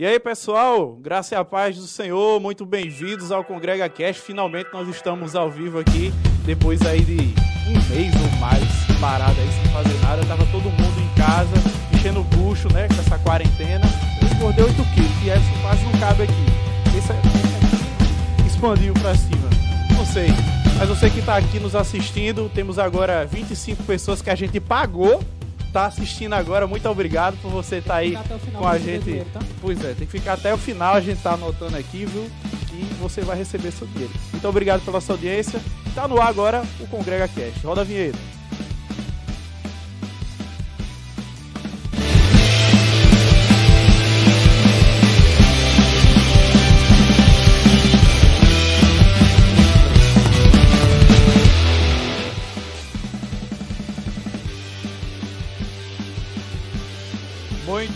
E aí, pessoal, graça e a paz do Senhor, muito bem-vindos ao Congrega. Finalmente nós estamos ao vivo aqui, depois aí de um mês ou mais parado aí sem fazer nada. Tava todo mundo em casa, enchendo o bucho, né, com essa quarentena. Eu engordei 8 quilos, e isso quase não cabe aqui. Esse é... expandiu pra cima. Não sei, mas você que está aqui nos assistindo, temos agora 25 pessoas que a gente pagou tá assistindo agora, muito obrigado por você estar tá aí com a gente. Dinheiro, tá? Pois é, tem que ficar até o final, a gente tá anotando aqui, viu? E você vai receber seu dinheiro. Muito obrigado pela sua audiência. Tá no ar agora o Congrega Cast. Roda a vinheta.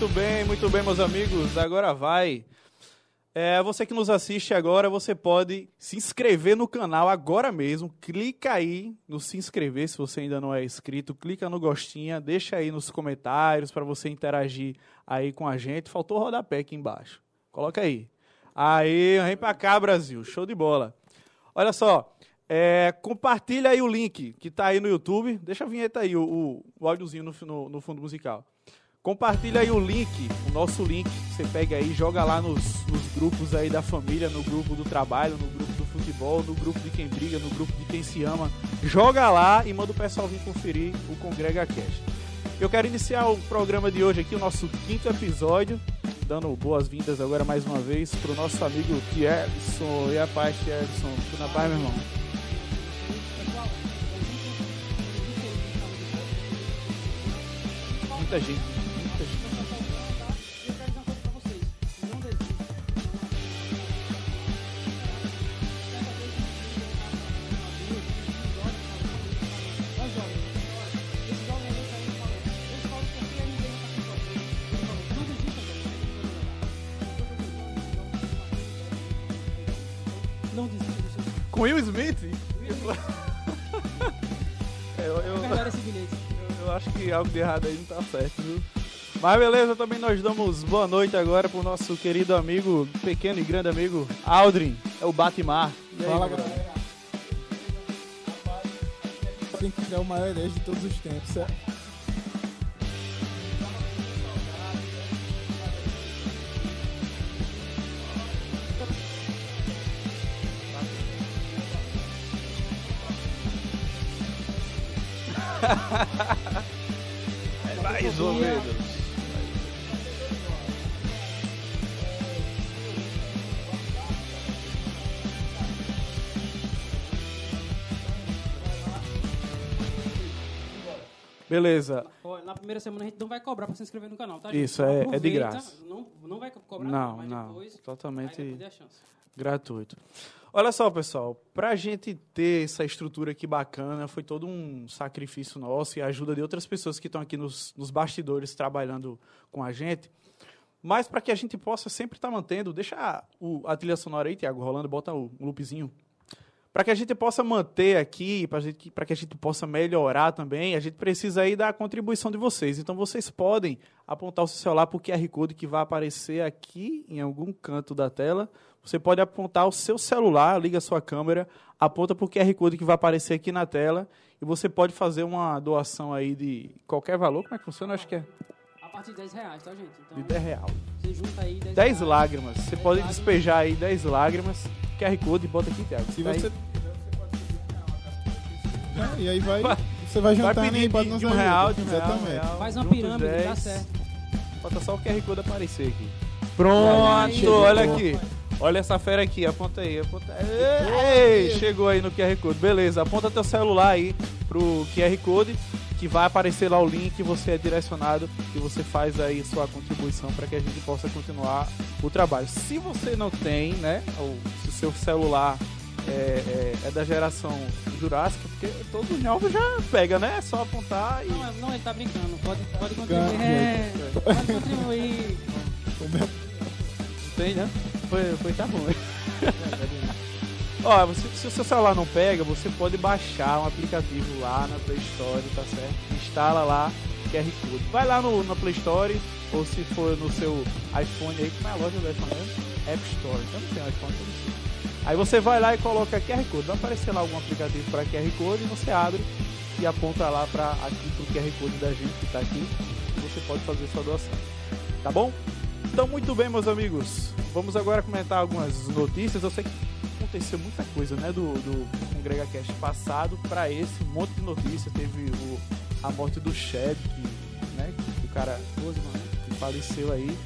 Muito bem, muito bem, meus amigos. Agora vai. É, você que nos assiste agora, você pode se inscrever no canal agora mesmo. Clica aí no se inscrever se você ainda não é inscrito. Clica no gostinha, deixa aí nos comentários para você interagir aí com a gente. Faltou rodapé aqui embaixo. Coloca aí. Aí, vem pra cá, Brasil. Show de bola. Olha só, é, compartilha aí o link que tá aí no YouTube. Deixa a vinheta aí, o, o, o áudiozinho no, no, no fundo musical. Compartilha aí o link, o nosso link. Você pega aí, joga lá nos, nos, grupos aí da família, no grupo do trabalho, no grupo do futebol, no grupo de quem briga, no grupo de quem se ama. Joga lá e manda o pessoal vir conferir o Congrega Cast. Eu quero iniciar o programa de hoje aqui, o nosso quinto episódio, dando boas-vindas agora mais uma vez para o nosso amigo Tierson. E a paz, Tierson? Tudo na paz, meu irmão? Muita gente. Will Smith? eu, eu, eu, eu, acho que algo de errado aí não tá certo, viu? Mas beleza, também nós damos boa noite agora pro nosso querido amigo, pequeno e grande amigo, Aldrin, é o Batmar. Fala, galera. Tem que criar o maior herege de todos os tempos, certo? Mais ou menos. Beleza. Na primeira semana a gente não vai cobrar para se inscrever no canal, tá? Gente? Isso, é, é de graça. Não, não vai cobrar, não, mas não, depois totalmente gratuito. Olha só, pessoal, para a gente ter essa estrutura aqui bacana, foi todo um sacrifício nosso e a ajuda de outras pessoas que estão aqui nos, nos bastidores trabalhando com a gente. Mas para que a gente possa sempre estar tá mantendo, deixa o, a trilha sonora aí, Tiago, rolando, bota o, o loopzinho. Para que a gente possa manter aqui, para que a gente possa melhorar também, a gente precisa aí da contribuição de vocês. Então vocês podem apontar o seu celular para o QR Code que vai aparecer aqui em algum canto da tela você pode apontar o seu celular, liga a sua câmera, aponta para o QR Code que vai aparecer aqui na tela e você pode fazer uma doação aí de qualquer valor. Como é que funciona? Acho que é. A partir de 10 reais, tá, gente? Então, de 10 reais. Você junta aí 10, 10 lágrimas. Você 10 pode lágrimas. despejar aí 10 lágrimas. QR Code e bota aqui, Thiago. Se você. É, e aí vai. Você vai juntando vai e pode de um real, de um Exatamente. Real, Faz uma pirâmide, 10. dá certo. Falta só o QR Code aparecer aqui. Pronto, olha aqui. Olha essa fera aqui, aponta aí, aponta aí. Ei, chegou aí no QR Code. Beleza, aponta teu celular aí pro QR Code, que vai aparecer lá o link, você é direcionado e você faz aí sua contribuição para que a gente possa continuar o trabalho. Se você não tem, né, ou se o seu celular é, é, é, da geração Jurássica, porque todos os novos já pega, né? É só apontar e. Não, não, ele tá brincando. Pode, pode contribuir. É, pode contribuir. Tem, né? Foi, foi tá bom. Ó, você, se o seu celular não pega, você pode baixar um aplicativo lá na Play Store, tá certo? Instala lá QR Code. Vai lá no, na Play Store ou se for no seu iPhone aí, como é a loja do iPhone mesmo? App Store. Eu não tenho iPhone, eu não sei. Aí você vai lá e coloca QR Code. Vai aparecer lá algum aplicativo para QR Code e você abre e aponta lá para aqui pro QR Code da gente que tá aqui. Você pode fazer sua doação. Tá bom? Então, muito bem, meus amigos. Vamos agora comentar algumas notícias. Eu sei que aconteceu muita coisa, né, do, do Congrega Cast passado para esse, um monte de notícias. Teve o, a morte do Shed, que, né, o cara que faleceu aí.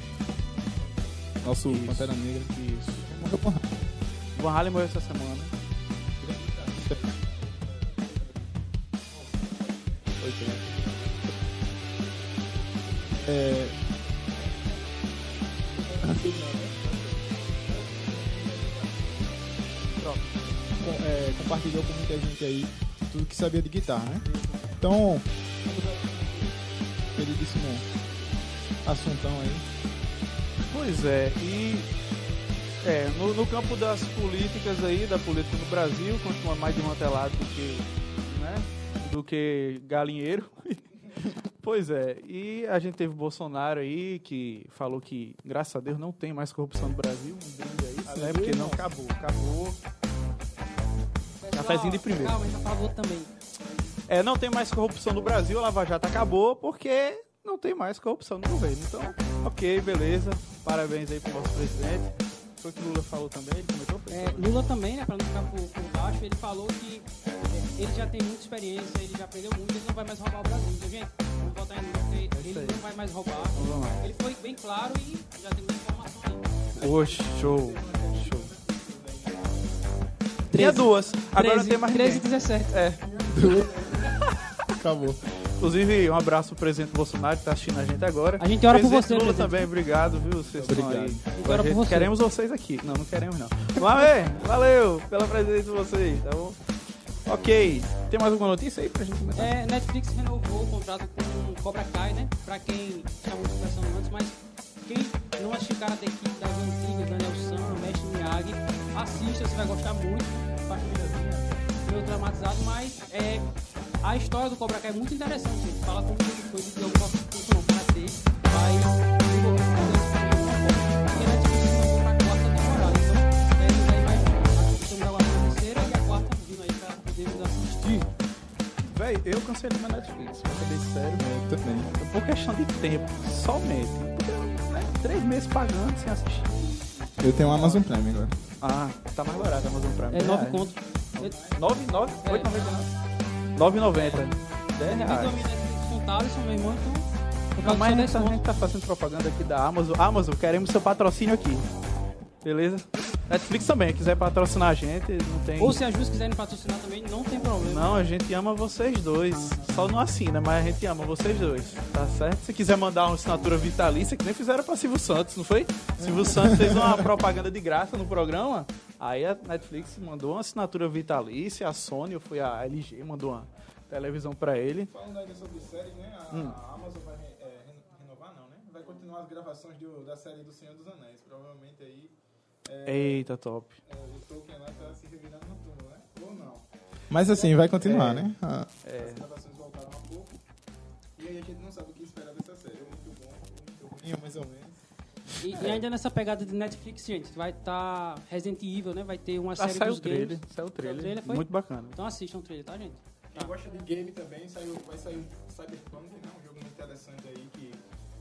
Nosso Isso. Pantera Negra. Isso. Morreu com raiva. Van Halen morreu essa semana. Oito, né? É... compartilhou com muita gente aí tudo que sabia de guitarra, né? Então, queridíssimo assuntão aí. Pois é, e é, no, no campo das políticas aí, da política no Brasil, continua mais desmantelado do que, né, do que galinheiro. pois é, e a gente teve o Bolsonaro aí que falou que, graças a Deus, não tem mais corrupção no Brasil. Um brinde a isso, né? Porque não acabou, acabou. Cafezinho de primeiro. Calma, a favor também. É, não tem mais corrupção no Brasil, a Lava Jato acabou porque não tem mais corrupção no governo. Então, ok, beleza. Parabéns aí pro nosso presidente. Foi o que o Lula falou também, ele comentou. É, Lula também, né, pra não ficar por, por baixo, ele falou que é, ele já tem muita experiência, ele já aprendeu muito, ele não vai mais roubar o Brasil. Então, gente, vamos votar em Lula, isso ele não vai mais roubar. Ele foi bem claro e já tem muita informação aí. Oxe, show, show. Tinha duas, agora 13, tem mais 13 e ninguém. 17. É, Acabou. inclusive um abraço pro presidente Bolsonaro que tá assistindo a gente agora. A gente ora por você, Lula presidente. também, obrigado, viu? Vocês estão Obrigado. aí. A gente ora por você. Queremos vocês aqui. Não, não queremos não. Valeu, valeu pela presença de vocês, tá bom? Ok, tem mais alguma notícia aí pra gente comentar? É, Netflix renovou o contrato com Cobra Kai, né? Pra quem chamou de conversando antes, mas quem não assistiu Karate Kid das antigas, Daniel San, Mestre Miyagi, assista, você vai gostar muito. Parte meio traumatizado, mas é, a história do Cobra Kai é muito interessante. Gente. Fala como ele foi de alguma forma não Karatê, vai. Véi, eu cancelei meu Netflix, pra ser bem sério. Eu também. Por questão de tempo, somente. Três meses pagando sem assistir. Eu tenho um Amazon Prime agora. Ah, tá mais barato a Amazon Prime. É 9 reais. conto. 9, 9, É. 8,99. 9,90. 10 Divido a reais. o meu irmão, então. Não, mas a 10 gente, tá, a conto. gente tá fazendo propaganda aqui da Amazon. Amazon, queremos seu patrocínio aqui. Beleza? Netflix também, quiser patrocinar a gente, não tem. Ou se as duas quiserem patrocinar também, não tem problema. Não, a gente ama vocês dois. Só não assina, mas a gente ama vocês dois. Tá certo? Se quiser mandar uma assinatura vitalícia, que nem fizeram pra Silvio Santos, não foi? Silvio Santos fez uma propaganda de graça no programa. Aí a Netflix mandou uma assinatura vitalícia, a Sony, ou foi a LG, mandou uma televisão pra ele. Falando ainda sobre séries, né? A, Hum. a Amazon vai é, renovar, não, né? Vai continuar as gravações do- da série do Senhor dos Anéis. Provavelmente aí Eita, top. é, o Tolkien lá tá se revirando no túmulo, né? Ou não. Mas assim, vai continuar, É. né? A- É. As gravações voltaram há pouco. E aí a gente não sabe o que esperar dessa série. Ou muito bom, ou muito ruim, mais ou menos. E, e ainda nessa pegada de Netflix, gente, vai estar Resident Evil, né? Vai ter uma Ah, série saiu dos o trailer. games. Saiu o trailer. Saiu o trailer, foi? Muito bacana. Então assistam o trailer, tá, gente? Quem gosta de game também, saiu, vai sair o Cyberpunk, né? Um jogo muito interessante aí que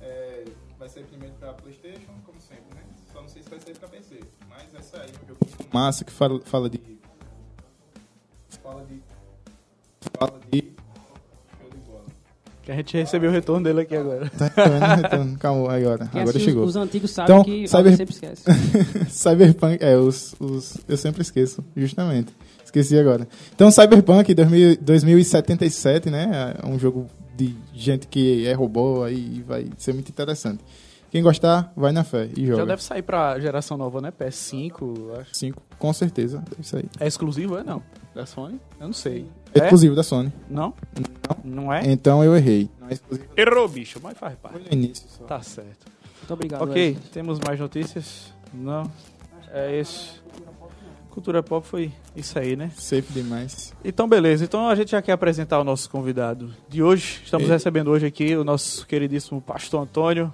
é, vai sair primeiro pra Playstation, como sempre, né? Só não sei se vai sair pra PC, mas vai sair um jogo muito massa que fala, fala de... Fala de... Fala de... Show de bola. Que a gente recebeu o retorno dele aqui agora. Tá vendo? Retorno. Calma, agora. Quem agora chegou. Os, os antigos sabem Então, que Cyber... sempre esquece. Cyberpunk, é, os, os, eu sempre esqueço, justamente. Esqueci agora. Então, Cyberpunk 2000, 2077, né? É um jogo de gente que é robô aí vai ser muito interessante. Quem gostar, vai na fé e Já joga. deve sair pra geração nova, né? PS5, acho. 5, com certeza, deve sair. É exclusivo, é não? Da Sony? Eu não sei. É exclusivo da Sony. Não? Não é? Então eu errei. Não é exclusivo. Errou, bicho, mas faz Foi parte. no início só. Tá certo. Muito obrigado. Ok, Wesley. temos mais notícias? Não. É isso. Cultura pop foi isso aí, né? Safe demais. Então, beleza. Então a gente já quer apresentar o nosso convidado de hoje. Estamos Ei. recebendo hoje aqui o nosso queridíssimo pastor Antônio.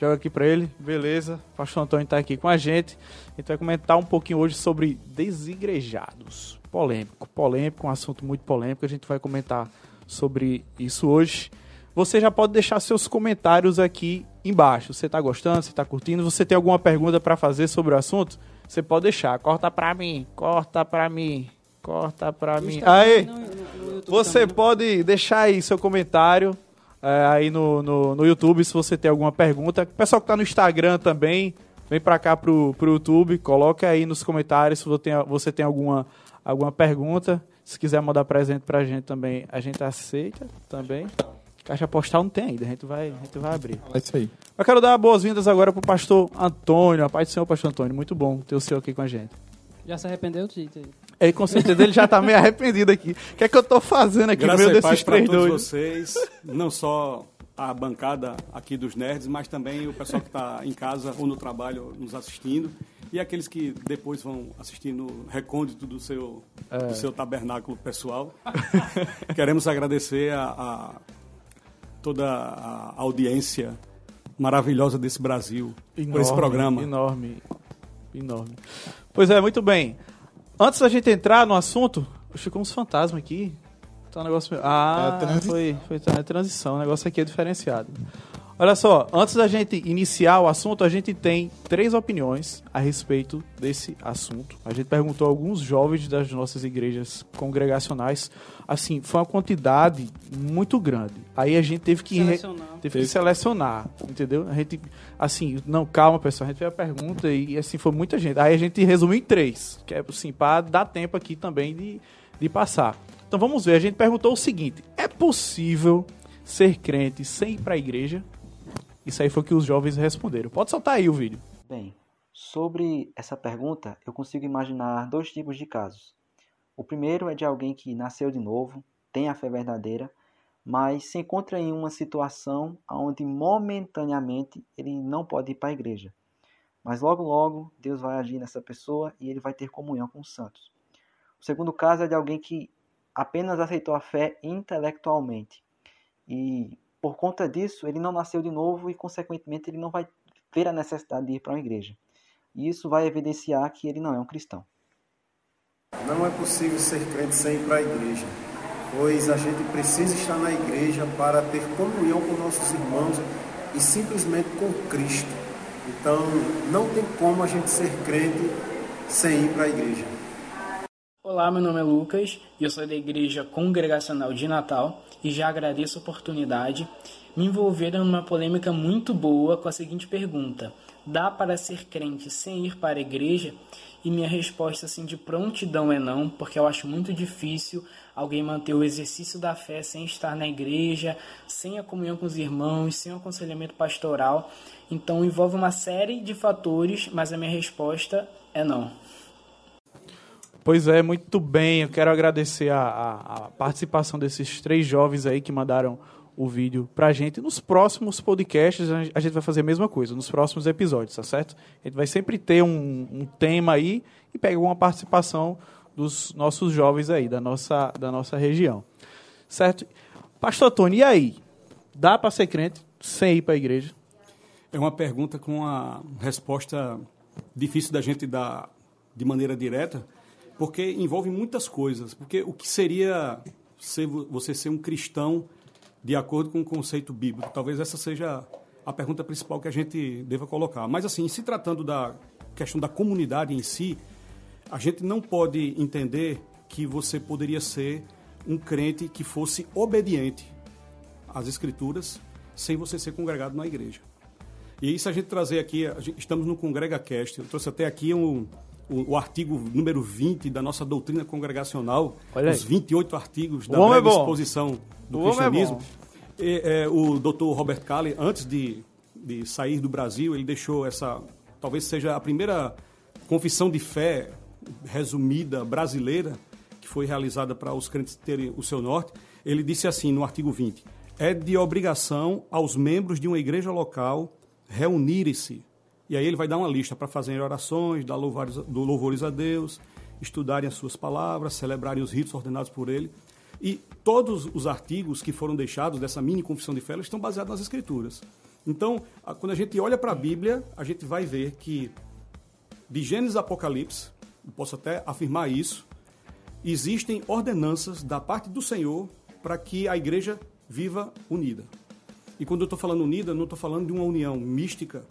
Joga aqui pra ele. Beleza. O pastor Antônio tá aqui com a gente. A gente vai comentar um pouquinho hoje sobre desigrejados. Polêmico, polêmico, um assunto muito polêmico. A gente vai comentar sobre isso hoje. Você já pode deixar seus comentários aqui embaixo. Você tá gostando? Você tá curtindo? Você tem alguma pergunta para fazer sobre o assunto? Você pode deixar. Corta pra mim, corta pra mim, corta pra mim. Aí, você pode deixar aí seu comentário é, aí no, no, no, YouTube se você tem alguma pergunta. Pessoal que tá no Instagram também, vem pra cá pro, pro YouTube, coloca aí nos comentários se você tem, você tem alguma, alguma pergunta. Se quiser mandar presente pra gente também, a gente aceita também. Caixa postal não tem ainda, a gente vai, a gente vai abrir. É isso aí. Eu quero dar boas-vindas agora pro pastor Antônio. A paz do Senhor, pastor Antônio. Muito bom ter o senhor aqui com a gente. Já se arrependeu, Tito? É, com certeza ele já tá meio arrependido aqui. O que é que eu tô fazendo aqui Graças no meio desses três doidos? vocês, não só a bancada aqui dos nerds, mas também o pessoal que está em casa ou no trabalho nos assistindo e aqueles que depois vão assistir no recôndito do seu, é. do seu tabernáculo pessoal. Queremos agradecer a, a toda a audiência maravilhosa desse Brasil enorme, por esse programa. Enorme, enorme. Pois é, muito bem. Antes da gente entrar no assunto, ficou uns fantasmas aqui. Tá um negócio. Ah, é foi, foi tá, é transição. O negócio aqui é diferenciado. Olha só, antes da gente iniciar o assunto, a gente tem três opiniões a respeito desse assunto. A gente perguntou a alguns jovens das nossas igrejas congregacionais. Assim, foi uma quantidade muito grande. Aí a gente teve que selecionar, teve que selecionar entendeu? A gente, assim, não, calma, pessoal, a gente fez a pergunta e, assim, foi muita gente. Aí a gente resumiu em três, que é, assim, para dar tempo aqui também de, de passar. Então vamos ver, a gente perguntou o seguinte: é possível ser crente sem ir para a igreja? Isso aí foi o que os jovens responderam. Pode soltar aí o vídeo. Bem, sobre essa pergunta, eu consigo imaginar dois tipos de casos. O primeiro é de alguém que nasceu de novo, tem a fé verdadeira, mas se encontra em uma situação onde momentaneamente ele não pode ir para a igreja. Mas logo logo Deus vai agir nessa pessoa e ele vai ter comunhão com os santos. O segundo caso é de alguém que apenas aceitou a fé intelectualmente e por conta disso, ele não nasceu de novo e, consequentemente, ele não vai ver a necessidade de ir para uma igreja. E isso vai evidenciar que ele não é um cristão. Não é possível ser crente sem ir para a igreja, pois a gente precisa estar na igreja para ter comunhão com nossos irmãos e simplesmente com Cristo. Então, não tem como a gente ser crente sem ir para a igreja. Olá, meu nome é Lucas e eu sou da Igreja Congregacional de Natal e já agradeço a oportunidade. Me envolveram numa polêmica muito boa com a seguinte pergunta: dá para ser crente sem ir para a igreja? E minha resposta assim de prontidão é não, porque eu acho muito difícil alguém manter o exercício da fé sem estar na igreja, sem a comunhão com os irmãos, sem o aconselhamento pastoral. Então envolve uma série de fatores, mas a minha resposta é não. Pois é, muito bem. Eu quero agradecer a, a, a, participação desses três jovens aí que mandaram o vídeo pra gente. Nos próximos podcasts a gente vai fazer a mesma coisa, nos próximos episódios, tá certo? A gente vai sempre ter um, um tema aí e pegar uma participação dos nossos jovens aí, da nossa, da nossa região. Certo? Pastor Tony, e aí? Dá para ser crente sem ir para a igreja? É uma pergunta com uma resposta difícil da gente dar de maneira direta, porque envolve muitas coisas. Porque o que seria ser, você ser um cristão de acordo com o conceito bíblico? Talvez essa seja a pergunta principal que a gente deva colocar. Mas, assim, se tratando da questão da comunidade em si, a gente não pode entender que você poderia ser um crente que fosse obediente às Escrituras sem você ser congregado na igreja. E isso a gente trazer aqui, estamos no Congrega Cast, eu trouxe até aqui um, o, o, artigo número 20 da nossa doutrina congregacional, Olha os 28 artigos da breve é exposição do o é cristianismo. É e, é, o doutor Robert Calley, antes de, de sair do Brasil, ele deixou essa, talvez seja a primeira confissão de fé resumida brasileira que foi realizada para os crentes terem o seu norte. Ele disse assim no artigo 20: é de obrigação aos membros de uma igreja local reunirem-se e aí ele vai dar uma lista para fazerem orações, dar louvores, louvores a Deus, estudarem as suas palavras, celebrarem os ritos ordenados por ele. E todos os artigos que foram deixados dessa mini confissão de fé estão baseados nas escrituras. Então, quando a gente olha para a Bíblia, a gente vai ver que de Gênesis a Apocalipse, posso até afirmar isso, existem ordenanças da parte do Senhor para que a igreja viva unida. E quando eu estou falando unida, não estou falando de uma união mística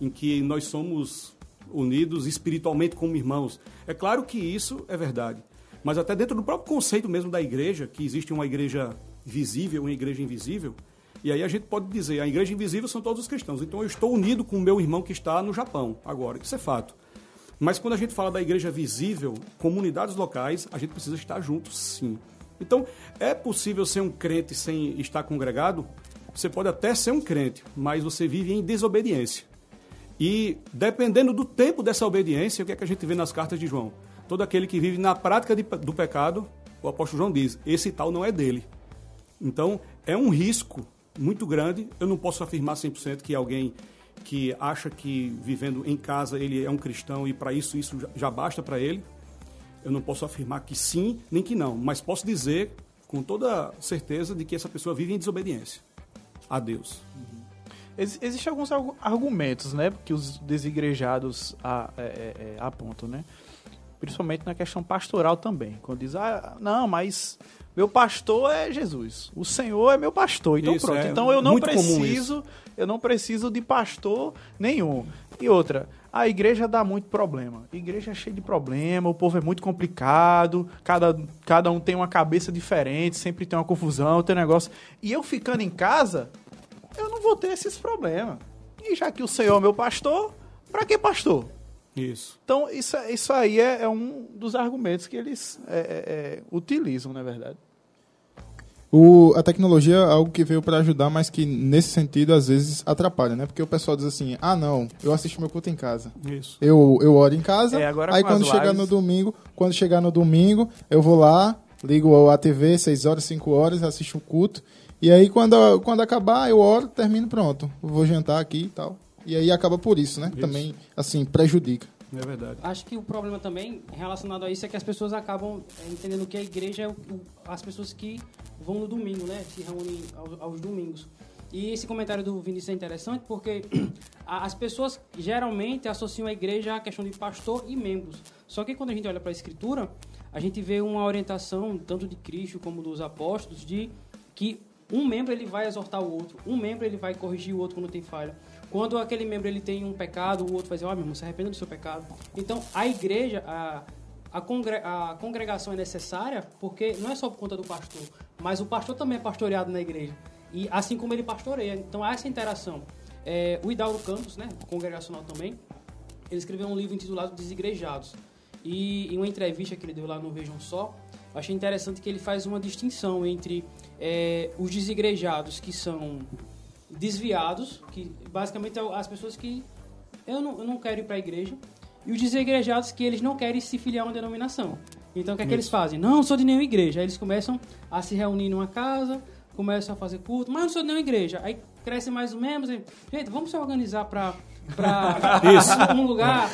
em que nós somos unidos espiritualmente como irmãos. É claro que isso é verdade, mas até dentro do próprio conceito mesmo da igreja, que existe uma igreja visível uma igreja invisível, e aí a gente pode dizer, a igreja invisível são todos os cristãos. Então eu estou unido com o meu irmão que está no Japão agora, isso é fato. Mas quando a gente fala da igreja visível, comunidades locais, a gente precisa estar juntos, sim. Então, é possível ser um crente sem estar congregado? Você pode até ser um crente, mas você vive em desobediência. E dependendo do tempo dessa obediência, o que é que a gente vê nas cartas de João? Todo aquele que vive na prática de- do pecado, o apóstolo João diz, esse tal não é dele. Então, é um risco muito grande. Eu não posso afirmar 100% que alguém que acha que vivendo em casa ele é um cristão e para isso isso já- basta para ele. Eu não posso afirmar que sim, nem que não, mas posso dizer com toda certeza de que essa pessoa vive em desobediência a Deus. Ex Existem alguns argu- argumentos, né, que os desigrejados a- é, é, é, apontam, né? Principalmente na questão pastoral também. Quando diz, ah, não, mas meu pastor é Jesus. O Senhor é meu pastor. Então Isso, pronto. é então eu não preciso, eu não preciso de pastor nenhum. E outra, a igreja dá muito problema. A igreja é cheia de problema, o povo é muito complicado, cada, cada um tem uma cabeça diferente, sempre tem uma confusão, tem um negócio. E eu ficando em casa, eu não vou ter esses problemas. E já que o Senhor é meu pastor, pra que pastor? Isso. Então, isso, isso aí é, é um dos argumentos que eles é, é, é, utilizam, na verdade. O, a tecnologia é algo que veio para ajudar, mas que nesse sentido às vezes atrapalha, né? Porque o pessoal diz assim: ah, não, eu assisto meu culto em casa. Isso. Eu, eu oro em casa, É, agora aí quando chegar lives- no domingo, quando chegar no domingo, eu vou lá, ligo a TV 6 horas, 5 horas, assisto o culto. E aí quando, quando acabar, eu oro, termino, pronto. Vou jantar aqui e tal. E aí acaba por isso, né? Isso. Também, assim, prejudica. É verdade. Acho que o problema também relacionado a isso é que as pessoas acabam é, entendendo que a igreja é o- o- as pessoas que vão no domingo, né? Se reúnem aos, aos domingos. E esse comentário do Vinícius é interessante porque as pessoas geralmente associam a igreja à questão de pastor e membros. Só que quando a gente olha para a escritura, a gente vê uma orientação tanto de Cristo como dos apóstolos de que um membro ele vai exortar o outro, um membro ele vai corrigir o outro quando tem falha. Quando aquele membro ele tem um pecado, o outro vai dizer, ó, meu irmão, se arrependa do seu pecado. Então, a igreja, a, a, congre, a congregação é necessária porque não é só por conta do pastor, mas o pastor também é pastoreado na igreja. E assim como ele pastoreia. Então, há essa interação. É, o Hidalgo Campos, né, congregacional também, ele escreveu um livro intitulado Desigrejados. E em uma entrevista que ele deu lá no Vejam Só, achei interessante que ele faz uma distinção entre é, os desigrejados que são desviados, que basicamente é as pessoas que eu não, eu não quero ir para a igreja, e os desigrejados que eles não querem se filiar a uma denominação. Então o que é que eles fazem? Não, não sou de nenhuma igreja. Aí eles começam a se reunir numa casa, começam a fazer culto, mas não sou de nenhuma igreja. Aí cresce mais os membros. E, gente, vamos se organizar para para um lugar,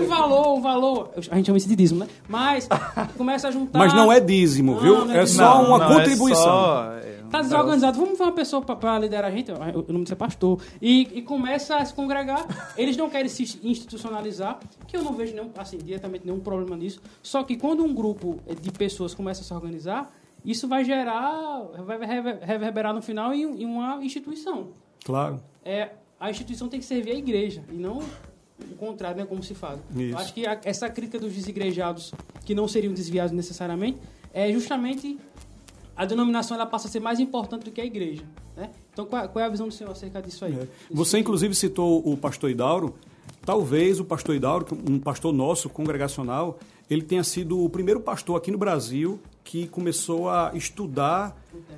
um valor, um valor. A gente chama isso de dízimo, né? Mas começa a juntar. Mas não é dízimo, Não, viu? não é É dízimo. só uma Não, é contribuição. só, é, Tá desorganizado, vamos ver uma pessoa para liderar a gente, eu- o nome de ser pastor, e, e começa a se congregar. Eles não querem se institucionalizar, que eu não vejo nenhum, assim, diretamente nenhum problema nisso. Só que quando um grupo de pessoas começa a se organizar, isso vai gerar, vai rever- reverberar no final em, em uma instituição. Claro. É, a instituição tem que servir a igreja e não o contrário, né, como se fala. Isso. Eu acho que a- essa crítica dos desigrejados, que não seriam desviados necessariamente, é justamente a denominação ela passa a ser mais importante do que a igreja. Né? Então, qual, qual é a visão do senhor acerca disso aí? É. Você, inclusive, citou o pastor Idauro. Talvez o pastor Idauro, que é um pastor nosso, congregacional, ele tenha sido o primeiro pastor aqui no Brasil que começou a estudar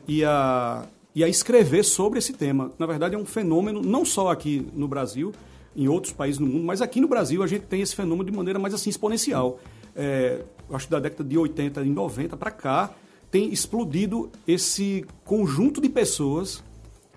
e a, e a escrever sobre esse tema. Na verdade, é um fenômeno, não só aqui no Brasil, em outros países no mundo, mas aqui no Brasil a gente tem esse fenômeno de maneira mais assim exponencial. É, acho que da década de 80 e 90 para cá, tem explodido esse conjunto de pessoas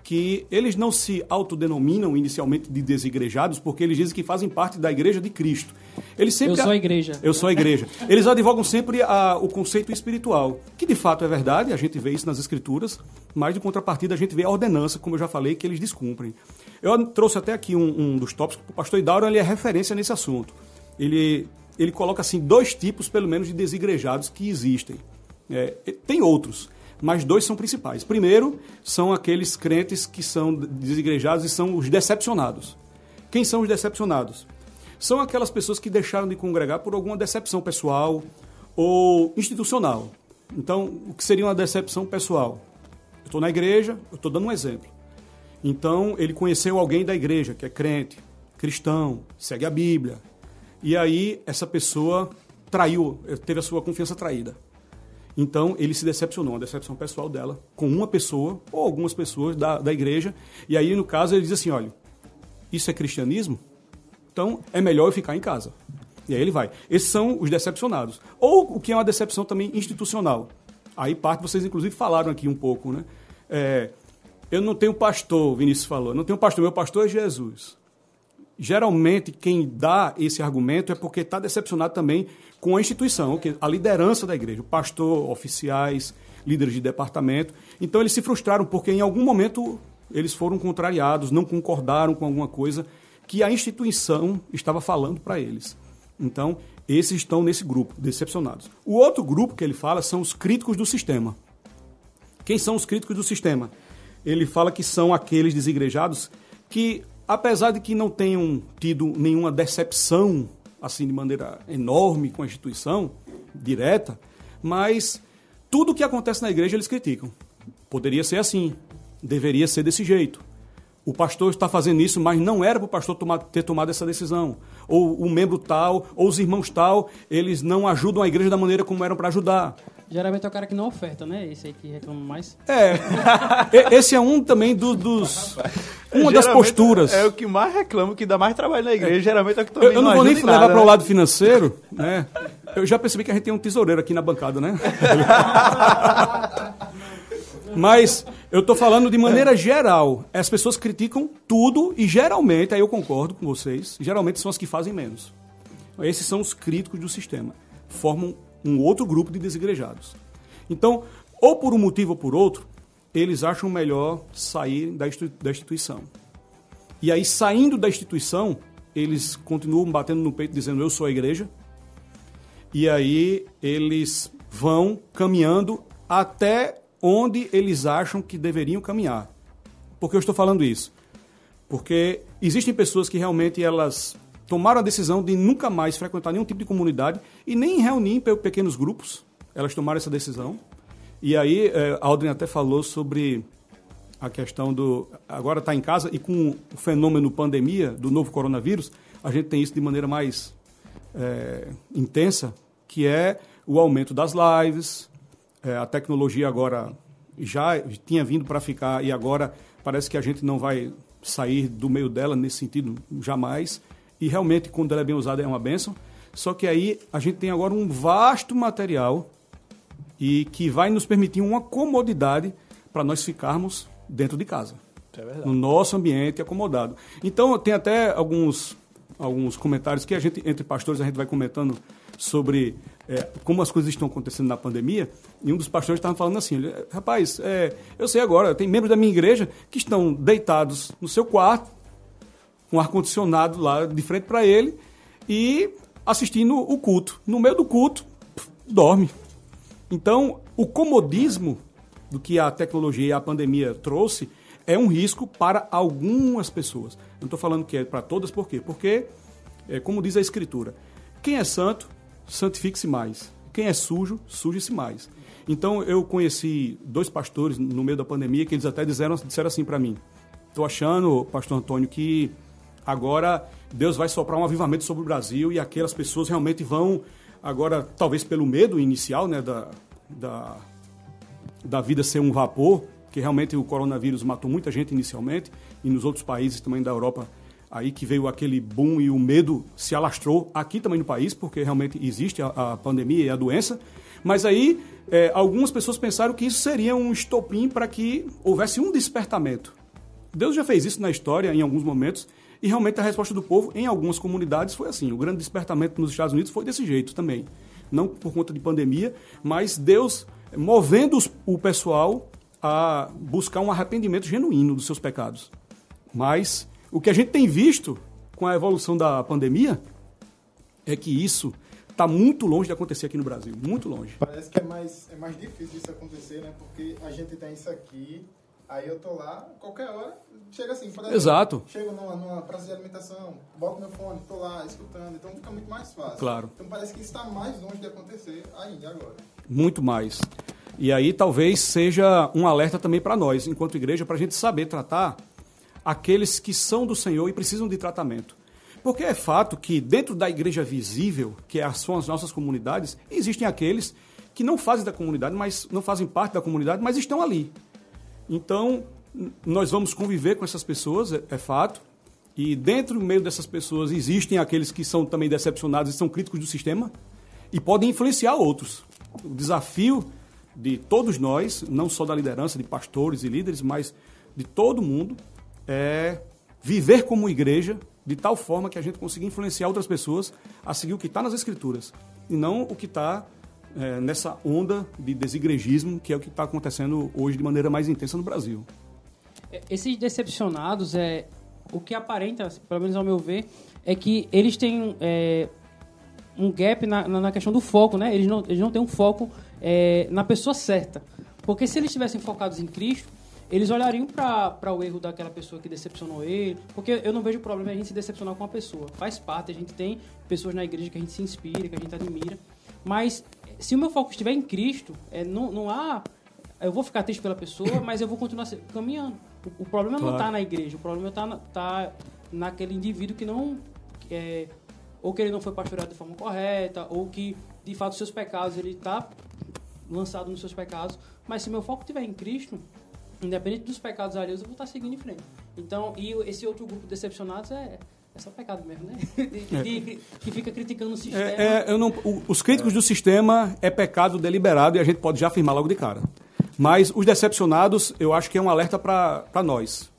que eles não se autodenominam inicialmente de desigrejados, porque eles dizem que fazem parte da igreja de Cristo. Eles sempre Eu sou a igreja. Eu sou a igreja. Eles advogam sempre a, o conceito espiritual, que de fato é verdade, a gente vê isso nas escrituras, mas de contrapartida a gente vê a ordenança, como eu já falei, que eles descumprem. Eu trouxe até aqui um, um dos tópicos, o pastor Idauro ele é referência nesse assunto. Ele, ele coloca assim dois tipos, pelo menos, de desigrejados que existem. É, tem outros, mas dois são principais. Primeiro, são aqueles crentes que são desigrejados e são os decepcionados. Quem são os decepcionados? São aquelas pessoas que deixaram de congregar por alguma decepção pessoal ou institucional. Então, o que seria uma decepção pessoal? Eu estou na igreja, eu estou dando um exemplo. Então, ele conheceu alguém da igreja que é crente, cristão, segue a Bíblia. E aí, essa pessoa traiu, teve a sua confiança traída. Então, ele se decepcionou, uma decepção pessoal dela, com uma pessoa ou algumas pessoas da, da igreja. E aí, no caso, ele diz assim: olha, isso é cristianismo? Então, é melhor eu ficar em casa. E aí ele vai. Esses são os decepcionados. Ou o que é uma decepção também institucional. Aí parte, vocês inclusive falaram aqui um pouco, né? É, eu não tenho pastor, Vinícius falou, não tenho pastor, meu pastor é Jesus. Geralmente, quem dá esse argumento é porque está decepcionado também com a instituição, a liderança da igreja, o pastor, oficiais, líderes de departamento. Então, eles se frustraram porque em algum momento eles foram contrariados, não concordaram com alguma coisa que a instituição estava falando para eles. Então, esses estão nesse grupo, decepcionados. O outro grupo que ele fala são os críticos do sistema. Quem são os críticos do sistema? Ele fala que são aqueles desigrejados que apesar de que não tenham tido nenhuma decepção assim de maneira enorme com a instituição direta, mas tudo o que acontece na igreja eles criticam. Poderia ser assim, deveria ser desse jeito. O pastor está fazendo isso, mas não era para o pastor tomar, ter tomado essa decisão. Ou o membro tal, ou os irmãos tal, eles não ajudam a igreja da maneira como eram para ajudar. Geralmente é o cara que não oferta, né? Esse aí que reclama mais. É. Esse é um também do, dos. Uma das posturas. É o que mais reclama, que dá mais trabalho na igreja. Geralmente é o que também Eu, eu não, não vou nem levar para o né? lado financeiro, né? Eu já percebi que a gente tem um tesoureiro aqui na bancada, né? Mas eu estou falando de maneira geral. As pessoas criticam tudo e geralmente, aí eu concordo com vocês, geralmente são as que fazem menos. Esses são os críticos do sistema. Formam um outro grupo de desigrejados. Então, ou por um motivo ou por outro, eles acham melhor sair da institu- da instituição. E aí, saindo da instituição, eles continuam batendo no peito dizendo eu sou a igreja. E aí eles vão caminhando até onde eles acham que deveriam caminhar. Por que eu estou falando isso? Porque existem pessoas que realmente elas tomaram a decisão de nunca mais frequentar nenhum tipo de comunidade e nem reunir em pe- pequenos grupos. Elas tomaram essa decisão. E aí, eh, Aldrin até falou sobre a questão do. Agora está em casa e com o fenômeno pandemia do novo coronavírus, a gente tem isso de maneira mais eh, intensa, que é o aumento das lives. eh, a tecnologia agora já tinha vindo para ficar e agora parece que a gente não vai sair do meio dela nesse sentido jamais. E realmente, quando ela é bem usada, é uma benção. Só que aí a gente tem agora um vasto material e que vai nos permitir uma comodidade para nós ficarmos dentro de casa. No nosso ambiente acomodado. Então, tem até alguns, alguns comentários que a gente, entre pastores, a gente vai comentando sobre é, como as coisas estão acontecendo na pandemia. E um dos pastores estava falando assim: ele, rapaz, é, eu sei agora, tem membros da minha igreja que estão deitados no seu quarto, com ar-condicionado lá de frente para ele, e assistindo o culto. No meio do culto, dorme. Então, o comodismo do que a tecnologia e a pandemia trouxe é um risco para algumas pessoas. Não estou falando que é para todas, por quê? Porque, é, como diz a Escritura, quem é santo, santifique-se mais. Quem é sujo, suje-se mais. Então, eu conheci dois pastores no meio da pandemia que eles até disseram, disseram assim para mim: estou achando, pastor Antônio, que agora Deus vai soprar um avivamento sobre o Brasil e aquelas pessoas realmente vão, agora, talvez pelo medo inicial né, da, da, da vida ser um vapor, que realmente o coronavírus matou muita gente inicialmente, e nos outros países também da Europa, aí que veio aquele boom e o medo se alastrou aqui também no país, porque realmente existe a, a pandemia e a doença. Mas aí é, algumas pessoas pensaram que isso seria um estopim para que houvesse um despertamento Deus já fez isso na história em alguns momentos e realmente a resposta do povo em algumas comunidades foi assim. O grande despertamento nos Estados Unidos foi desse jeito também. Não por conta de pandemia, mas Deus movendo o pessoal a buscar um arrependimento genuíno dos seus pecados. Mas o que a gente tem visto com a evolução da pandemia é que isso está muito longe de acontecer aqui no Brasil, muito longe. Parece que é mais, é mais difícil isso acontecer, né? Porque a gente tem isso aqui, aí eu tô lá, qualquer hora, chega assim, por exemplo, Exato. chego numa, numa praça de alimentação, boto meu fone, tô lá escutando, então fica muito mais fácil. Claro. Então parece que está mais longe de acontecer ainda agora. Muito mais. E aí talvez seja um alerta também para nós, enquanto igreja, para a gente saber tratar aqueles que são do Senhor e precisam de tratamento. Porque é fato que dentro da igreja visível, que é são as nossas comunidades, existem aqueles que não fazem da comunidade, mas não fazem parte da comunidade, mas estão ali. Então, nós vamos conviver com essas pessoas, é, é fato. E dentro do meio dessas pessoas existem aqueles que são também decepcionados e são críticos do sistema e podem influenciar outros. O desafio de todos nós, não só da liderança, de pastores e líderes, mas de todo mundo, é viver como igreja de tal forma que a gente consiga influenciar outras pessoas a seguir o que está nas Escrituras e não o que está é, nessa onda de desigrejismo que é o que está acontecendo hoje de maneira mais intensa no Brasil. É, Esses decepcionados, é, o que aparenta, pelo menos ao meu ver, é que eles têm é, um gap na, na questão do foco, né? Eles não, eles não têm um foco é, na pessoa certa. Porque se eles estivessem focados em Cristo, eles olhariam para o erro daquela pessoa que decepcionou ele. Porque eu não vejo problema em a gente se decepcionar com uma pessoa. Faz parte, a gente tem pessoas na igreja que a gente se inspira, que a gente admira. Mas se o meu foco estiver em Cristo, é, não, não há eu vou ficar triste pela pessoa, mas eu vou continuar caminhando. O, o problema não Claro. está na igreja, o problema está na, tá naquele indivíduo que não. É, ou que ele não foi pastoreado de forma correta, ou que, de fato, os seus pecados, ele está lançado nos seus pecados. Mas se meu foco estiver em Cristo, independente dos pecados alheios, eu vou estar seguindo em frente. Então, e esse outro grupo de decepcionados é, é só pecado mesmo, né? De- de- que fica criticando o sistema. É, é, não, o- os críticos do sistema é pecado deliberado e a gente pode já afirmar logo de cara. Mas os decepcionados, eu acho que é um alerta para nós.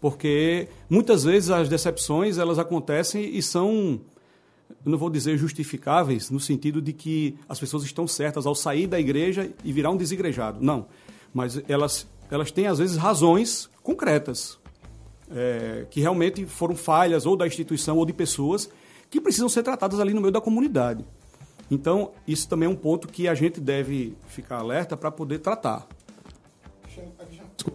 Porque muitas vezes as decepções elas acontecem e são, não vou dizer justificáveis, no sentido de que as pessoas estão certas ao sair da igreja e virar um desigrejado. Não. Mas elas, elas têm, às vezes, razões concretas é, que realmente foram falhas ou da instituição ou de pessoas que precisam ser tratadas ali no meio da comunidade. Então, isso também é um ponto que a gente deve ficar alerta para poder tratar. a.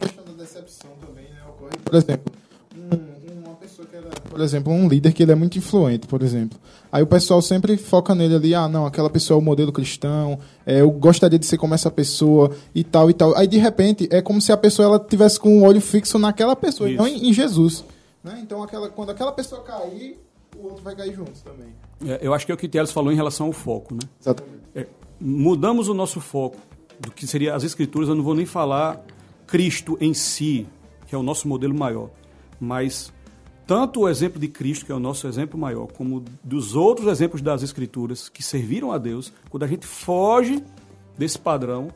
A questão da decepção também, né, ocorre. Por exemplo, um- uma pessoa que era, por exemplo, um líder que ele é muito influente, por exemplo. Aí o pessoal sempre foca nele ali, ah, não, aquela pessoa é o modelo cristão, é, eu gostaria de ser como essa pessoa e tal e tal. Aí de repente é como se a pessoa ela tivesse com o olho fixo naquela pessoa, Isso. não em, em Jesus. Né? Então aquela, quando aquela pessoa cair, o outro vai cair junto também. É, eu acho que é o que Teles falou em relação ao foco. Né? Exatamente. É, mudamos o nosso foco do que seria as escrituras. Eu não vou nem falar Cristo em si, que é o nosso modelo maior, mas tanto o exemplo de Cristo, que é o nosso exemplo maior, como dos outros exemplos das escrituras que serviram a Deus, quando a gente foge desse padrão,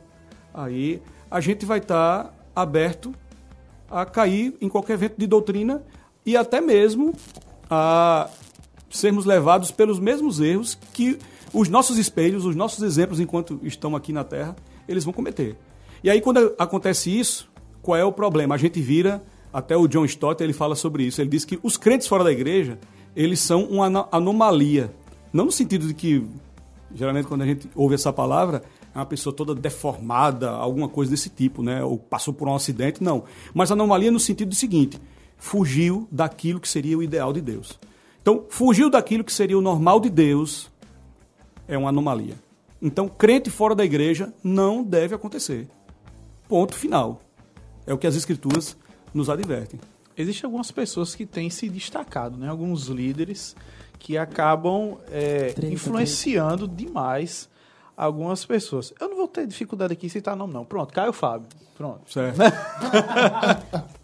aí a gente vai estar aberto a cair em qualquer evento de doutrina e até mesmo a sermos levados pelos mesmos erros que os nossos espelhos, os nossos exemplos enquanto estão aqui na Terra, eles vão cometer. E aí quando acontece isso, qual é o problema? A gente vira, até o John Stott, ele fala sobre isso, ele diz que os crentes fora da igreja, eles são uma ano- anomalia. Não no sentido de que, geralmente quando a gente ouve essa palavra, é uma pessoa toda deformada, alguma coisa desse tipo, né? Ou passou por um acidente, não. Mas anomalia no sentido do seguinte, fugiu daquilo que seria o ideal de Deus. Então, fugiu daquilo que seria o normal de Deus é uma anomalia. Então, crente fora da igreja não deve acontecer. Ponto final. É o que as escrituras nos advertem. Existem algumas pessoas que têm se destacado, né? Alguns líderes que acabam é, Treta, influenciando demais algumas pessoas. Eu não vou ter dificuldade aqui em citar nome, não. Pronto, Caio Fábio. Pronto. Certo?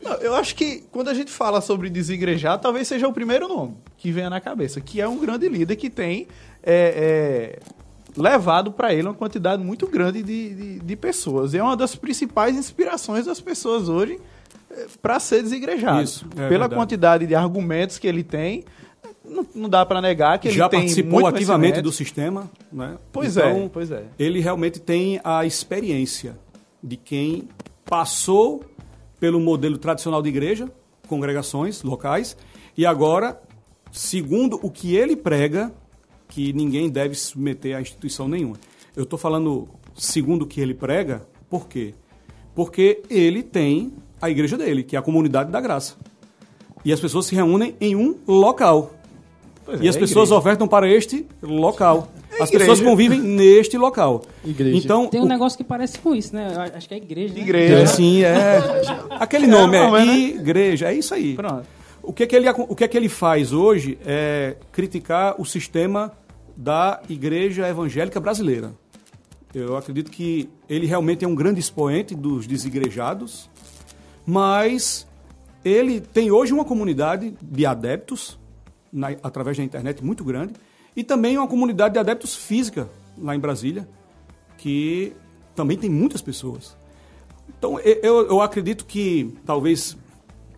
Não, eu acho que quando a gente fala sobre desigrejar, talvez seja o primeiro nome que venha na cabeça, que é um grande líder que tem é, é, levado para ele uma quantidade muito grande de, de, de pessoas. E é uma das principais inspirações das pessoas hoje para ser desigrejado. Isso, é Pela verdade. quantidade de argumentos que ele tem, não, não dá para negar que ele Já participou ativamente do sistema, né? Pois Então, é, pois é. ele realmente tem a experiência de quem passou pelo modelo tradicional de igreja, congregações locais, e agora, segundo o que ele prega, que ninguém deve se submeter a instituição nenhuma. Eu estou falando segundo o que ele prega, por quê? Porque ele tem a igreja dele, que é a comunidade da graça. E as pessoas se reúnem em um local. Pois E é, as a pessoas igreja. ofertam para este local. As igreja. pessoas convivem neste local. Igreja. Então, Tem um o- negócio que parece com isso, né? Acho que é igreja. né? Igreja. é, sim, é. Aquele nome não, é é, né? igreja, é isso aí. Pronto. O que, é que ele, o que é que ele faz hoje é criticar o sistema da igreja evangélica brasileira. Eu acredito que ele realmente é um grande expoente dos desigrejados, mas ele tem hoje uma comunidade de adeptos, na- através da internet, muito grande, e também uma comunidade de adeptos física, lá em Brasília, que também tem muitas pessoas. Então, eu, eu acredito que, talvez,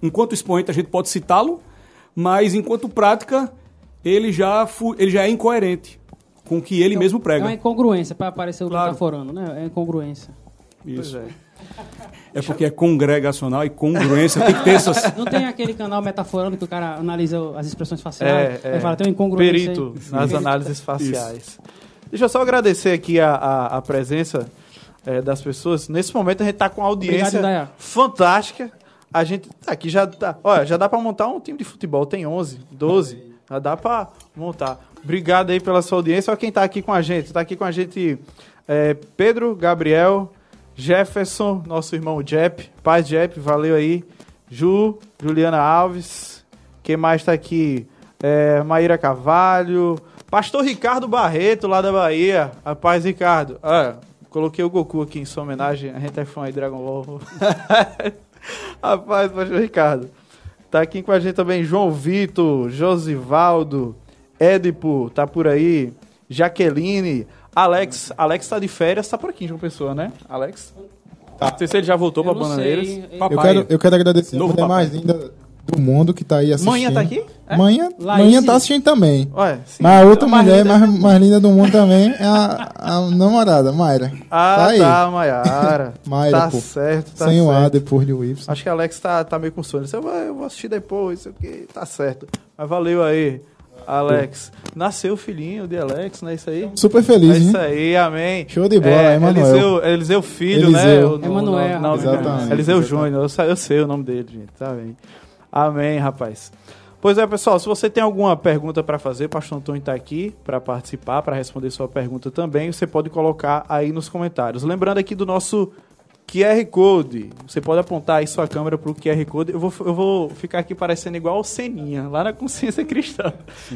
enquanto expoente, a gente pode citá-lo, mas enquanto prática, ele já, fu- ele já é incoerente com o que ele mesmo É uma prega. incongruência para aparecer o Claro. metaforando, né? É incongruência. Isso. Pois é. É porque é congregacional e congruência tem que ter essas. Não tem aquele canal metaforando que o cara analisa as expressões É, faciais? é. Aí fala, tem uma incongruência. Perito aí. nas análises faciais. Deixa eu só agradecer aqui a, a, a presença eh, das pessoas. Nesse momento a gente está com uma audiência Obrigado, Daya. fantástica. A gente tá aqui já tá, olha, já dá para montar um time de futebol, tem 11, 12, já dá para montar. Obrigado aí pela sua audiência. Olha quem está aqui com a gente. Está aqui com a gente eh, Pedro, Gabriel, Jefferson, nosso irmão Jep, Paz Jep, valeu aí. Ju, Juliana Alves, quem mais está aqui? É, Maíra Carvalho, Pastor Ricardo Barreto, lá da Bahia. A paz, Ricardo. Ah, coloquei o Goku aqui em sua homenagem. A gente é fã de Dragon Ball. Rapaz, Pastor Ricardo. Tá aqui com a gente também João Vitor, Josivaldo, Édipo, tá por aí. Jaqueline, Alex. Alex tá de férias, tá por aqui, João Pessoa, né? Alex? Não sei se ele já voltou Eu pra Bananeiras. Eu quero, eu quero agradecer Novo a mulher mais linda do mundo que tá aí assistindo. Manhã tá aqui? É? Manhã, manhã tá assistindo também. Ué, sim. Mas a outra Mais mulher linda. mais, mais linda do mundo também é a, a namorada, Mayra. Ah, tá aí. tá, Maiara. Mayra, tá pô. certo, tá Sem o A certo. depois de Y. Acho que a Alex tá, tá meio com sono. Eu vou, eu vou assistir depois, sei o que, tá certo. Mas valeu aí, Alex. Nasceu o filhinho de Alex, não é isso aí? Super É feliz, isso hein? aí, amém. Show de bola, Emanuel. Eliseu, Eliseu Filho, Eliseu. né? O- Emanuel, não, exatamente. Eliseu Júnior, eu, eu sei o nome dele, gente, tá bem. Amém, rapaz. Pois é, pessoal, se você tem alguma pergunta para fazer, Pastor Antônio está aqui para participar, para responder sua pergunta também. Você pode colocar aí nos comentários. Lembrando aqui do nosso QR Code. Você pode apontar aí sua câmera para o QR Code. Eu vou, eu vou ficar aqui parecendo igual o Seninha, lá na Consciência Cristã.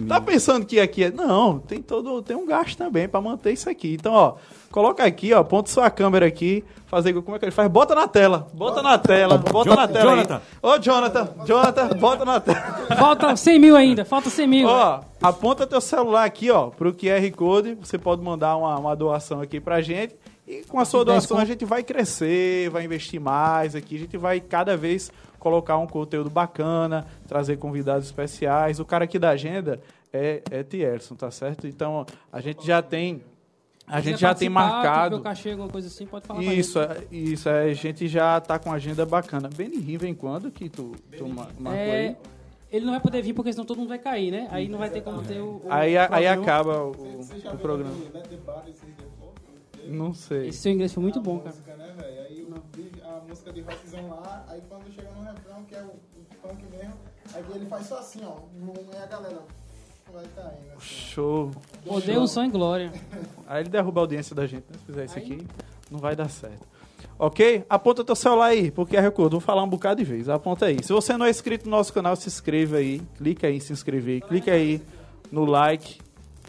Tá pensando que aqui é. Não, tem todo tem um gasto também para manter isso aqui. Então, ó, coloca aqui, ó, aponta sua câmera aqui. Fazer como é que ele faz? Bota na tela. Bota na tela. Bota Jo- na tela. aí. Jonathan. Ô, Jonathan. Jonathan, bota na tela. Falta 100 mil ainda, falta 100 mil. Ó, aponta teu celular aqui, ó, pro QR Code. Você pode mandar uma, uma doação aqui pra gente. E com a sua doação a gente vai crescer, vai investir mais aqui. A gente vai cada vez colocar um conteúdo bacana, trazer convidados especiais. O cara aqui da agenda é, é Tierson, tá certo? Então a gente já tem. A gente já tem marcado. cachê, alguma coisa assim, pode falar Isso, é, isso, é, a gente já tá com agenda bacana. Benny vem quando que tu, tu marcou aí? É, ele não vai poder vir porque senão todo mundo vai cair, né? Aí não vai ter como ter o. o Aí, aí programa. acaba o, Você já o viu programa. aquele Let Não sei. Esse seu inglês foi muito bom, cara. música, né, velho? Aí o a música de rockzão lá, aí quando chega no refrão, que é o, o funk mesmo, aí ele faz só assim, ó. Aí a galera vai caindo. Assim, Show. Poder, um som em glória. Aí ele derruba a audiência da gente, né? Se fizer isso aqui, não vai dar certo. Ok? Aponta teu celular aí, porque é recordo. Vou falar um bocado de vez. Aponta aí. Se você não é inscrito no nosso canal, se inscreva aí. Clica aí em se inscrever. Clica aí no like.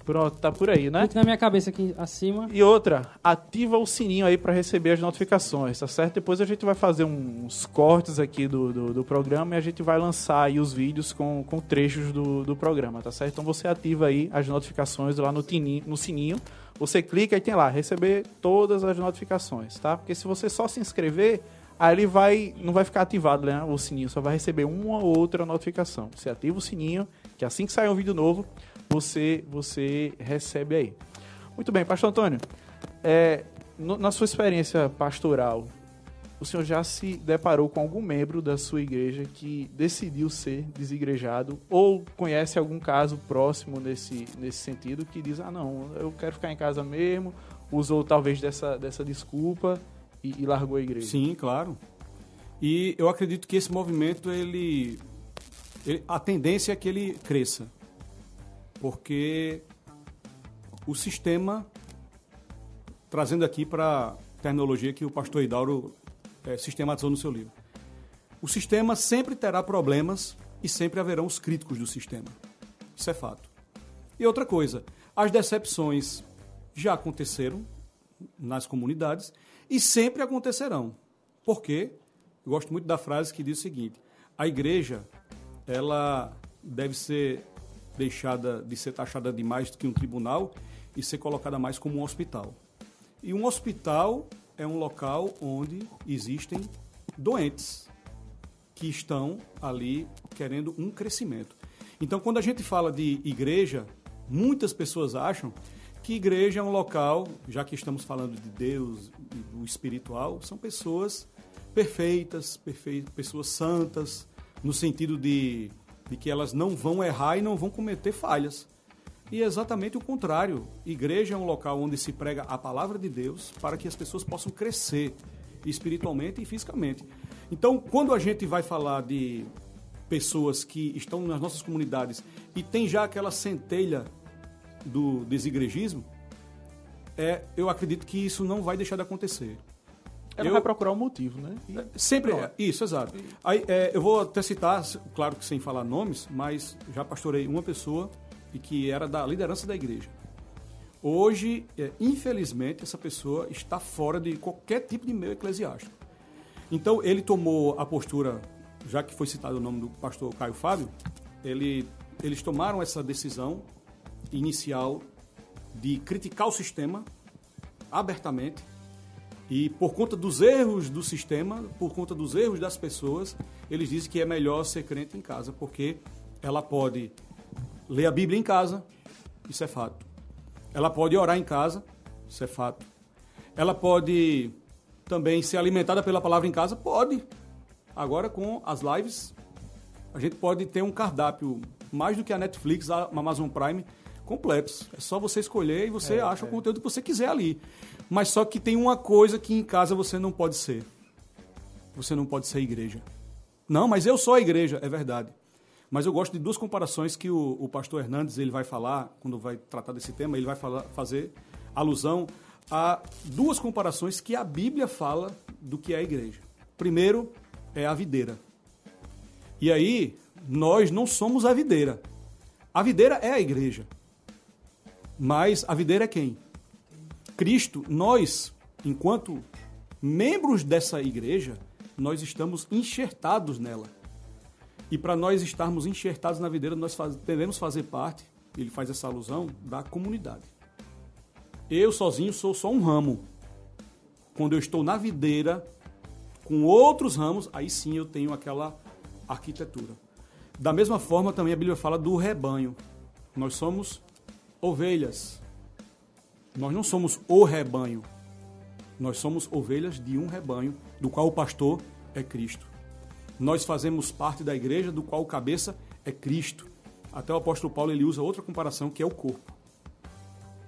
Pronto, tá por aí, né? Link na minha cabeça aqui acima. E outra, ativa o sininho aí para receber as notificações, tá certo? Depois a gente vai fazer uns cortes aqui do, do, do programa e a gente vai lançar aí os vídeos com, com trechos do, do programa, tá certo? Então você ativa aí as notificações lá no, tininho, no sininho, você clica e tem lá, receber todas as notificações, tá? Porque se você só se inscrever, aí ele vai, não vai ficar ativado né, o sininho, só vai receber uma ou outra notificação. Você ativa o sininho, que assim que sair um vídeo novo, você, você recebe aí. Muito bem, Pastor Antônio, é, no, na sua experiência pastoral, o senhor já se deparou com algum membro da sua igreja que decidiu ser desigrejado ou conhece algum caso próximo nesse, nesse sentido que diz, ah não, eu quero ficar em casa mesmo, usou talvez dessa, dessa desculpa e, e largou a igreja? Sim, claro. E eu acredito que esse movimento, ele, ele a tendência é que ele cresça porque o sistema, trazendo aqui para a terminologia que o pastor Hidauro é, sistematizou no seu livro, o sistema sempre terá problemas e sempre haverão os críticos do sistema. Isso é fato. E outra coisa, as decepções já aconteceram nas comunidades e sempre acontecerão. Por quê? Eu gosto muito da frase que diz o seguinte: a igreja ela deve ser deixada de ser taxada de mais do que um tribunal e ser colocada mais como um hospital. E um hospital é um local onde existem doentes que estão ali querendo um crescimento. Então, quando a gente fala de igreja, muitas pessoas acham que igreja é um local, já que estamos falando de Deus e do espiritual, são pessoas perfeitas, perfeitas pessoas santas, no sentido de de que elas não vão errar e não vão cometer falhas. E é exatamente o contrário. Igreja é um local onde se prega a palavra de Deus para que as pessoas possam crescer espiritualmente e fisicamente. Então, quando a gente vai falar de pessoas que estão nas nossas comunidades e tem já aquela centelha do desigrejismo, é, eu acredito que isso não vai deixar de acontecer. Ela eu, vai procurar um motivo, né? E sempre é. Isso, exato. Aí, é, eu vou até citar, claro que sem falar nomes, mas já pastorei uma pessoa e que era da liderança da igreja. Hoje, é, infelizmente, essa pessoa está fora de qualquer tipo de meio eclesiástico. Então, ele tomou a postura, já que foi citado o nome do pastor Caio Fábio, ele, eles tomaram essa decisão inicial de criticar o sistema abertamente e por conta dos erros do sistema, por conta dos erros das pessoas, eles dizem que é melhor ser crente em casa, porque ela pode ler a Bíblia em casa, isso é fato. Ela pode orar em casa, isso é fato. Ela pode também ser alimentada pela palavra em casa, pode. Agora com as lives, a gente pode ter um cardápio mais do que a Netflix, a Amazon Prime, completos. É só você escolher e você é, acha é. o conteúdo que você quiser ali. Mas só que tem uma coisa que em casa você não pode ser. Você não pode ser igreja. Não, mas eu sou a igreja, é verdade. Mas eu gosto de duas comparações que o, o pastor Hernandes ele vai falar, quando vai tratar desse tema, ele vai falar, fazer alusão a duas comparações que a Bíblia fala do que é a igreja. Primeiro é a videira. E aí, nós não somos a videira. A videira é a igreja. Mas a videira é quem? Cristo, nós, enquanto membros dessa igreja, nós estamos enxertados nela. E para nós estarmos enxertados na videira, nós faz, devemos fazer parte, ele faz essa alusão, da comunidade. Eu sozinho sou só um ramo. Quando eu estou na videira, com outros ramos, aí sim eu tenho aquela arquitetura. Da mesma forma, também a Bíblia fala do rebanho. Nós somos ovelhas. Nós não somos o rebanho. Nós somos ovelhas de um rebanho, do qual o pastor é Cristo. Nós fazemos parte da igreja, do qual o cabeça é Cristo. Até o apóstolo Paulo ele usa outra comparação, que é o corpo.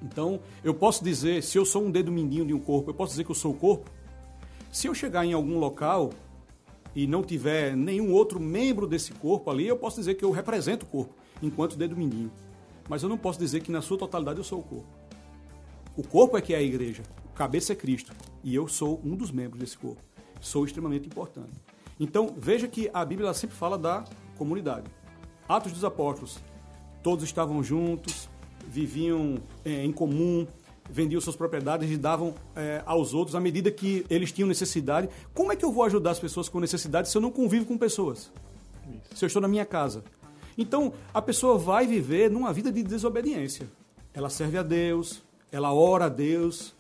Então, eu posso dizer, se eu sou um dedo mindinho de um corpo, eu posso dizer que eu sou o corpo? Se eu chegar em algum local e não tiver nenhum outro membro desse corpo ali, eu posso dizer que eu represento o corpo, enquanto dedo mindinho. Mas eu não posso dizer que na sua totalidade eu sou o corpo. O corpo é que é a igreja, o cabeça é Cristo. E eu sou um dos membros desse corpo. Sou extremamente importante. Então, veja que a Bíblia sempre fala da comunidade. Atos dos Apóstolos. Todos estavam juntos, viviam é, em comum, vendiam suas propriedades e davam é, aos outros à medida que eles tinham necessidade. Como é que eu vou ajudar as pessoas com necessidade se eu não convivo com pessoas? Se eu estou na minha casa. Então, a pessoa vai viver numa vida de desobediência. Ela serve a Deus, ela ora a Deus,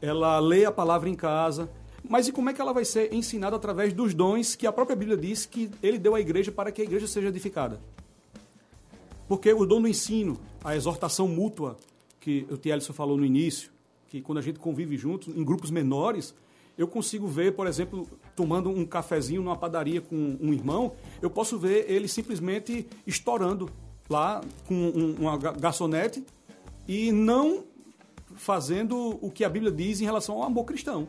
ela lê a palavra em casa. Mas e como é que ela vai ser ensinada através dos dons que a própria Bíblia diz que ele deu à igreja para que a igreja seja edificada? Porque o dom do ensino, a exortação mútua, que o Tielson falou no início, que quando a gente convive juntos, em grupos menores, eu consigo ver, por exemplo, tomando um cafezinho numa padaria com um irmão, eu posso ver ele simplesmente estourando lá com um, uma garçonete e não fazendo o que a Bíblia diz em relação ao amor cristão.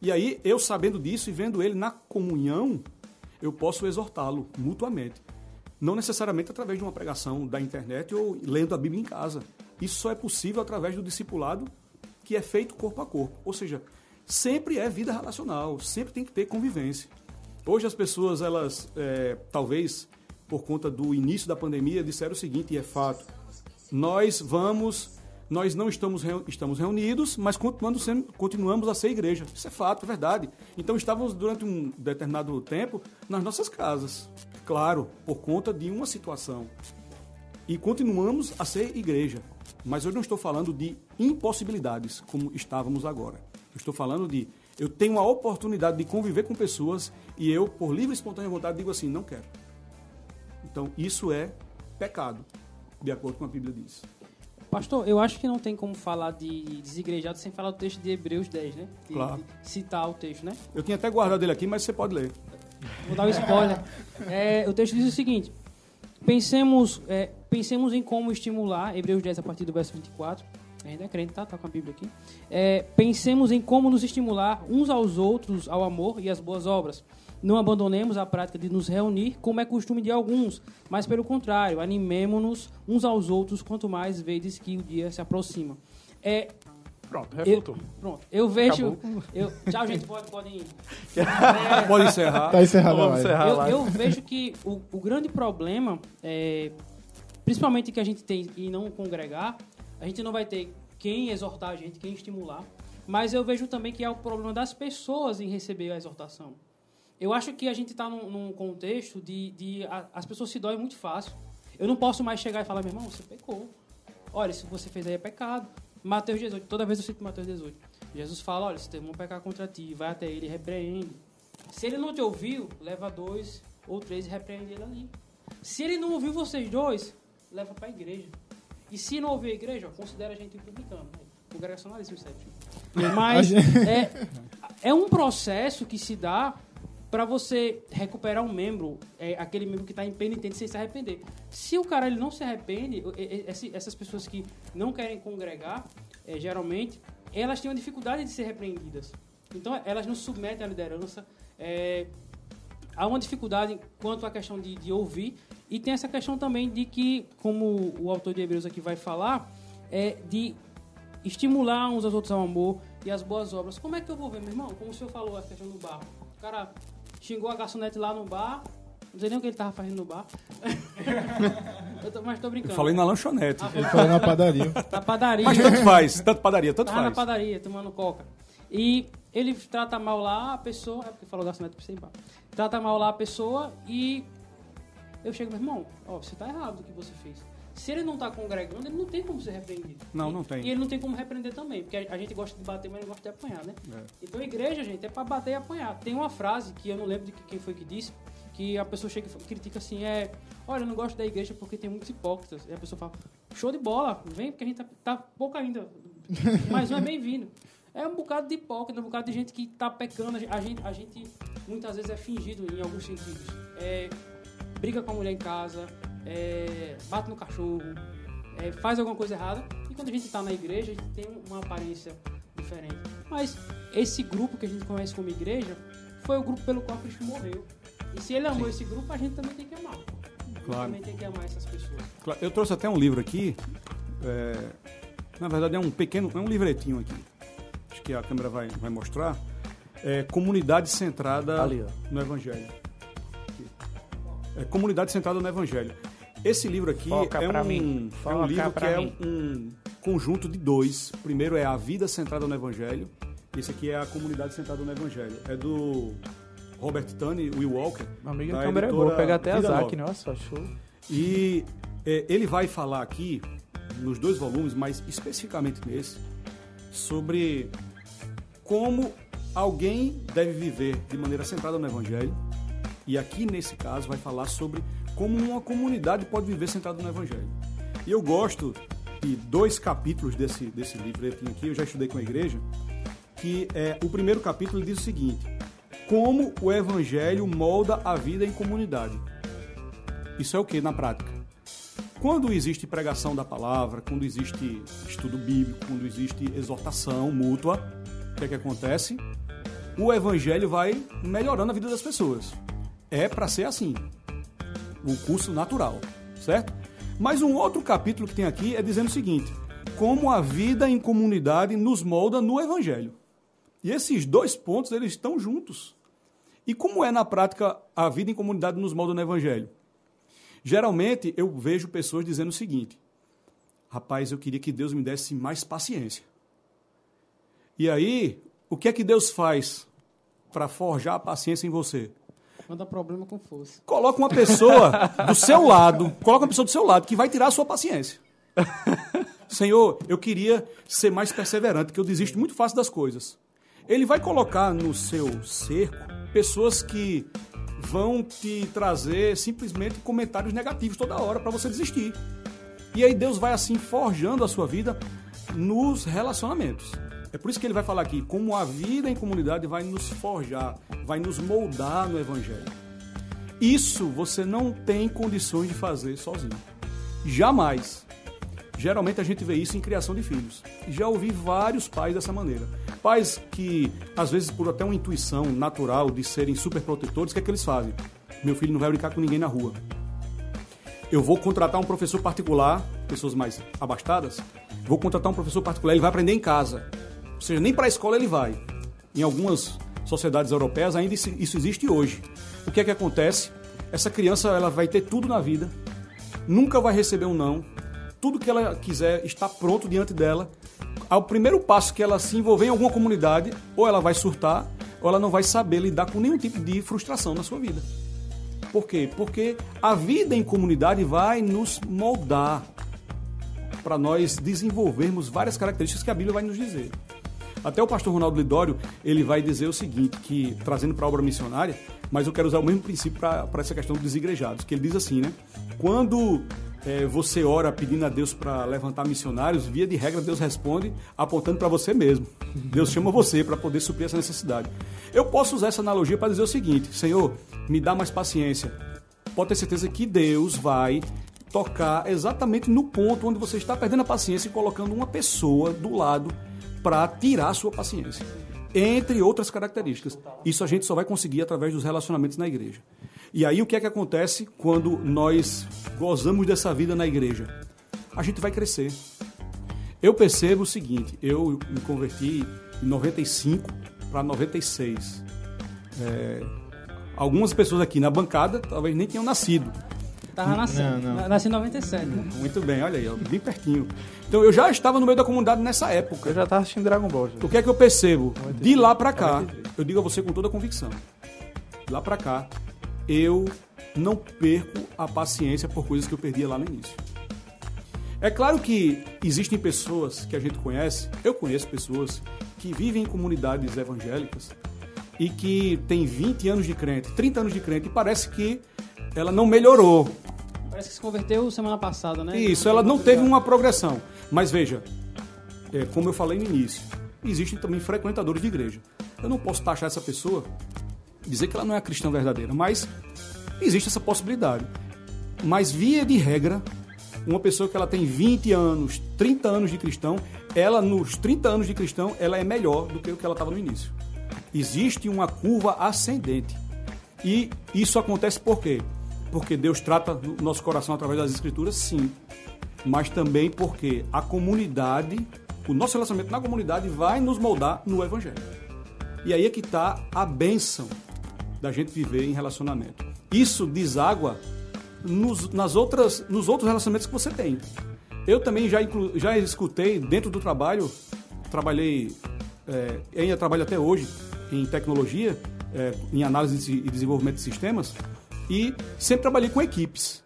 E aí, eu sabendo disso e vendo ele na comunhão, eu posso exortá-lo mutuamente. Não necessariamente através de uma pregação da internet ou lendo a Bíblia em casa. Isso só é possível através do discipulado que é feito corpo a corpo. Ou seja, sempre é vida relacional, sempre tem que ter convivência. Hoje as pessoas, elas, é, talvez por conta do início da pandemia, disseram o seguinte, e é fato: nós vamos, nós não estamos, estamos reunidos, mas continuamos, sendo, continuamos a ser igreja. Isso é fato, é verdade. Então estávamos durante um determinado tempo nas nossas casas, claro, por conta de uma situação. E continuamos a ser igreja. Mas eu não estou falando de impossibilidades, como estávamos agora. Eu estou falando de eu tenho a oportunidade de conviver com pessoas e eu, por livre e espontânea vontade, digo assim, não quero. Então, isso é pecado, de acordo com a Bíblia diz. Pastor, eu acho que não tem como falar de desigrejado sem falar do texto de Hebreus 10, né? De, claro. De citar o texto, né? Eu tinha até guardado ele aqui, mas você pode ler. Vou dar um spoiler. é, o texto diz o seguinte: pensemos, é, pensemos em como estimular, Hebreus 10, a partir do verso 24 ainda é crente, tá? Tá com a Bíblia aqui. É, pensemos em como nos estimular uns aos outros ao amor e às boas obras. Não abandonemos a prática de nos reunir, como é costume de alguns, mas pelo contrário, animemos-nos uns aos outros, quanto mais vezes que o dia se aproxima. É, Pronto, refutou. Eu, pronto, eu vejo. Eu, tchau, gente, pode, podem ir. É, pode encerrar. Tá encerrado Vamos encerrar eu, eu vejo que o, o grande problema, é, principalmente que a gente tem em não congregar, a gente não vai ter quem exortar a gente, quem estimular. Mas eu vejo também que é o problema das pessoas em receber a exortação. Eu acho que a gente está num, num, contexto de, de a, as pessoas se doem muito fácil. Eu não posso mais chegar e falar, meu irmão, você pecou. Olha, que você fez aí é pecado. Mateus 18, toda vez eu cito Mateus 18. Jesus fala, olha, se teu irmão pecar contra ti, vai até ele e repreende. Se ele não te ouviu, leva dois ou três e repreende ele ali. Se ele não ouviu vocês dois, leva para a igreja. E se não ouvir a igreja, considera a gente publicano. Né? Congregacionalismo certo. Mas é, é um processo que se dá para você recuperar um membro, é, aquele membro que está impenitente sem se arrepender. Se o cara ele não se arrepende, essas pessoas que não querem congregar, é, geralmente, elas têm uma dificuldade de ser repreendidas. Então, elas não submetem à liderança. É, há uma dificuldade quanto à questão de, de ouvir e tem essa questão também de que, como o autor de Hebreus aqui vai falar, é de estimular uns aos outros ao amor e às boas obras. Como é que eu vou ver, meu irmão? Como o senhor falou, a questão do bar. O cara xingou a garçonete lá no bar, não sei nem o que ele estava fazendo no bar. tô, mas tô brincando. Eu falei na lanchonete. Ah, Ele falou na padaria. Na padaria. Mas tanto faz, tanto padaria, tanto Tava faz. na padaria, tomando coca. E ele trata mal lá a pessoa, é porque falou garçonete pra você ir embora. Trata mal lá a pessoa e eu chego, meu irmão, ó, você tá errado do que você fez. Se ele não tá congregando, ele não tem como ser repreendido. Não, E- não tem. E ele não tem como repreender também, porque a a gente gosta de bater, mas não gosta de apanhar, né? É. Então, igreja, gente, é pra bater e apanhar. Tem uma frase que eu não lembro de quem foi que disse, que a pessoa chega e critica assim, é... Olha, eu não gosto da igreja porque tem muitos hipócritas. E a pessoa fala, show de bola, vem, porque a gente tá, tá pouco ainda. Mas não é bem-vindo. É um bocado de hipócrita, um bocado de gente que tá pecando. A gente, a gente muitas vezes é fingido em alguns sentidos. É, briga com a mulher em casa, é, bate no cachorro, é, faz alguma coisa errada. E quando a gente está na igreja, a gente tem uma aparência diferente. Mas esse grupo que a gente conhece como igreja foi o grupo pelo qual Cristo morreu. E se ele amou esse grupo, a gente também tem que amar. Claro. Também tem que amar essas pessoas. Claro, Eu trouxe até um livro aqui. é, na verdade, é um pequeno, é um livretinho aqui. Acho que a câmera vai, vai mostrar. É, comunidade centrada Ali, no Evangelho. É, comunidade centrada no Evangelho. Esse livro aqui Foca é pra um, mim. é um livro que é mim. um conjunto de dois. O primeiro é A Vida Centrada no Evangelho. Esse aqui é A Comunidade Centrada no Evangelho. É do Robert Tani, Will Walker. Meu amigo, a câmera é boa. Pega até a Zac, nossa, show. E é, ele vai falar aqui, nos dois volumes, mas especificamente nesse, sobre como alguém deve viver de maneira centrada no Evangelho. E aqui, nesse caso, vai falar sobre como uma comunidade pode viver centrada no Evangelho. E eu gosto de dois capítulos desse, desse livro aqui, eu já estudei com a igreja, que é o primeiro capítulo diz o seguinte: como o Evangelho molda a vida em comunidade. Isso é o que na prática? Quando existe pregação da palavra, quando existe estudo bíblico, quando existe exortação mútua, o que é que acontece? O evangelho vai melhorando a vida das pessoas. É para ser assim. O curso natural, certo? Mas um outro capítulo que tem aqui é dizendo o seguinte: como a vida em comunidade nos molda no evangelho. E esses dois pontos eles estão juntos. E como é na prática a vida em comunidade nos molda no evangelho? Geralmente eu vejo pessoas dizendo o seguinte: rapaz, eu queria que Deus me desse mais paciência. E aí, o que é que Deus faz para forjar a paciência em você? Manda problema com força. Coloca uma pessoa do seu lado, coloca uma pessoa do seu lado que vai tirar a sua paciência. Senhor, eu queria ser mais perseverante, porque eu desisto muito fácil das coisas. Ele vai colocar no seu cerco pessoas que vão te trazer simplesmente comentários negativos toda hora para você desistir. E aí Deus vai assim forjando a sua vida nos relacionamentos. É por isso que ele vai falar aqui como a vida em comunidade vai nos forjar, vai nos moldar no evangelho. Isso você não tem condições de fazer sozinho. Jamais. Geralmente a gente vê isso em criação de filhos. Já ouvi vários pais dessa maneira. Pais que, às vezes, por até uma intuição natural de serem super protetores, o que é que eles fazem? Meu filho não vai brincar com ninguém na rua. Eu vou contratar um professor particular, pessoas mais abastadas, vou contratar um professor particular, ele vai aprender em casa. Ou seja, nem para a escola ele vai. Em algumas sociedades europeias ainda isso existe hoje. O que é que acontece? Essa criança ela vai ter tudo na vida, nunca vai receber um não, tudo que ela quiser está pronto diante dela. Ao primeiro passo que ela se envolver em alguma comunidade, ou ela vai surtar, ou ela não vai saber lidar com nenhum tipo de frustração na sua vida. Por quê? Porque a vida em comunidade vai nos moldar para nós desenvolvermos várias características que a Bíblia vai nos dizer. Até o pastor Ronaldo Lidório, ele vai dizer o seguinte, que trazendo para a obra missionária, mas eu quero usar o mesmo princípio para essa questão dos igrejados, que ele diz assim, né? Quando é, você ora pedindo a Deus para levantar missionários, via de regra Deus responde apontando para você mesmo. Deus chama você para poder suprir essa necessidade. Eu posso usar essa analogia para dizer o seguinte: Senhor, me dá mais paciência. Pode ter certeza que Deus vai tocar exatamente no ponto onde você está perdendo a paciência e colocando uma pessoa do lado para tirar sua paciência. Entre outras características. Isso a gente só vai conseguir através dos relacionamentos na igreja. E aí o que é que acontece quando nós gozamos dessa vida na igreja? A gente vai crescer. Eu percebo o seguinte, eu me converti em 95 para 96. É, algumas pessoas aqui na bancada talvez nem tenham nascido. Tava nascendo. Não, não. Nasci em 97. né? Muito bem, olha aí, ó, bem pertinho. Então eu já estava no meio da comunidade nessa época. Eu já tava assistindo Dragon Ball. Já. O que é que eu percebo? De lá pra cá, eu digo a você com toda a convicção. De lá pra cá, eu não perco a paciência por coisas que eu perdia lá no início. É claro que existem pessoas que a gente conhece, eu conheço pessoas que vivem em comunidades evangélicas e que tem 20 anos de crente, 30 anos de crente e parece que ela não melhorou, Parece que se converteu semana passada, né? isso, ela não teve uma progressão. Mas veja, é, como eu falei no início, existem também frequentadores de igreja. Eu não posso taxar essa pessoa, dizer que ela não é cristã verdadeira, mas existe essa possibilidade. Mas via de regra, uma pessoa que ela tem 20 anos, 30 anos de cristão, ela nos 30 anos de cristão, ela é melhor do que o que ela estava no início. Existe uma curva ascendente. E isso acontece por quê? Porque Deus trata o nosso coração através das escrituras, sim. Mas também porque a comunidade, o nosso relacionamento na comunidade vai nos moldar no evangelho. E aí é que está a bênção da gente viver em relacionamento. Isso deságua nos, nas outras, nos outros relacionamentos que você tem. Eu também já, inclu, já escutei dentro do trabalho, trabalhei, é, ainda trabalho até hoje em tecnologia, é, em análise e desenvolvimento de sistemas, e sempre trabalhei com equipes.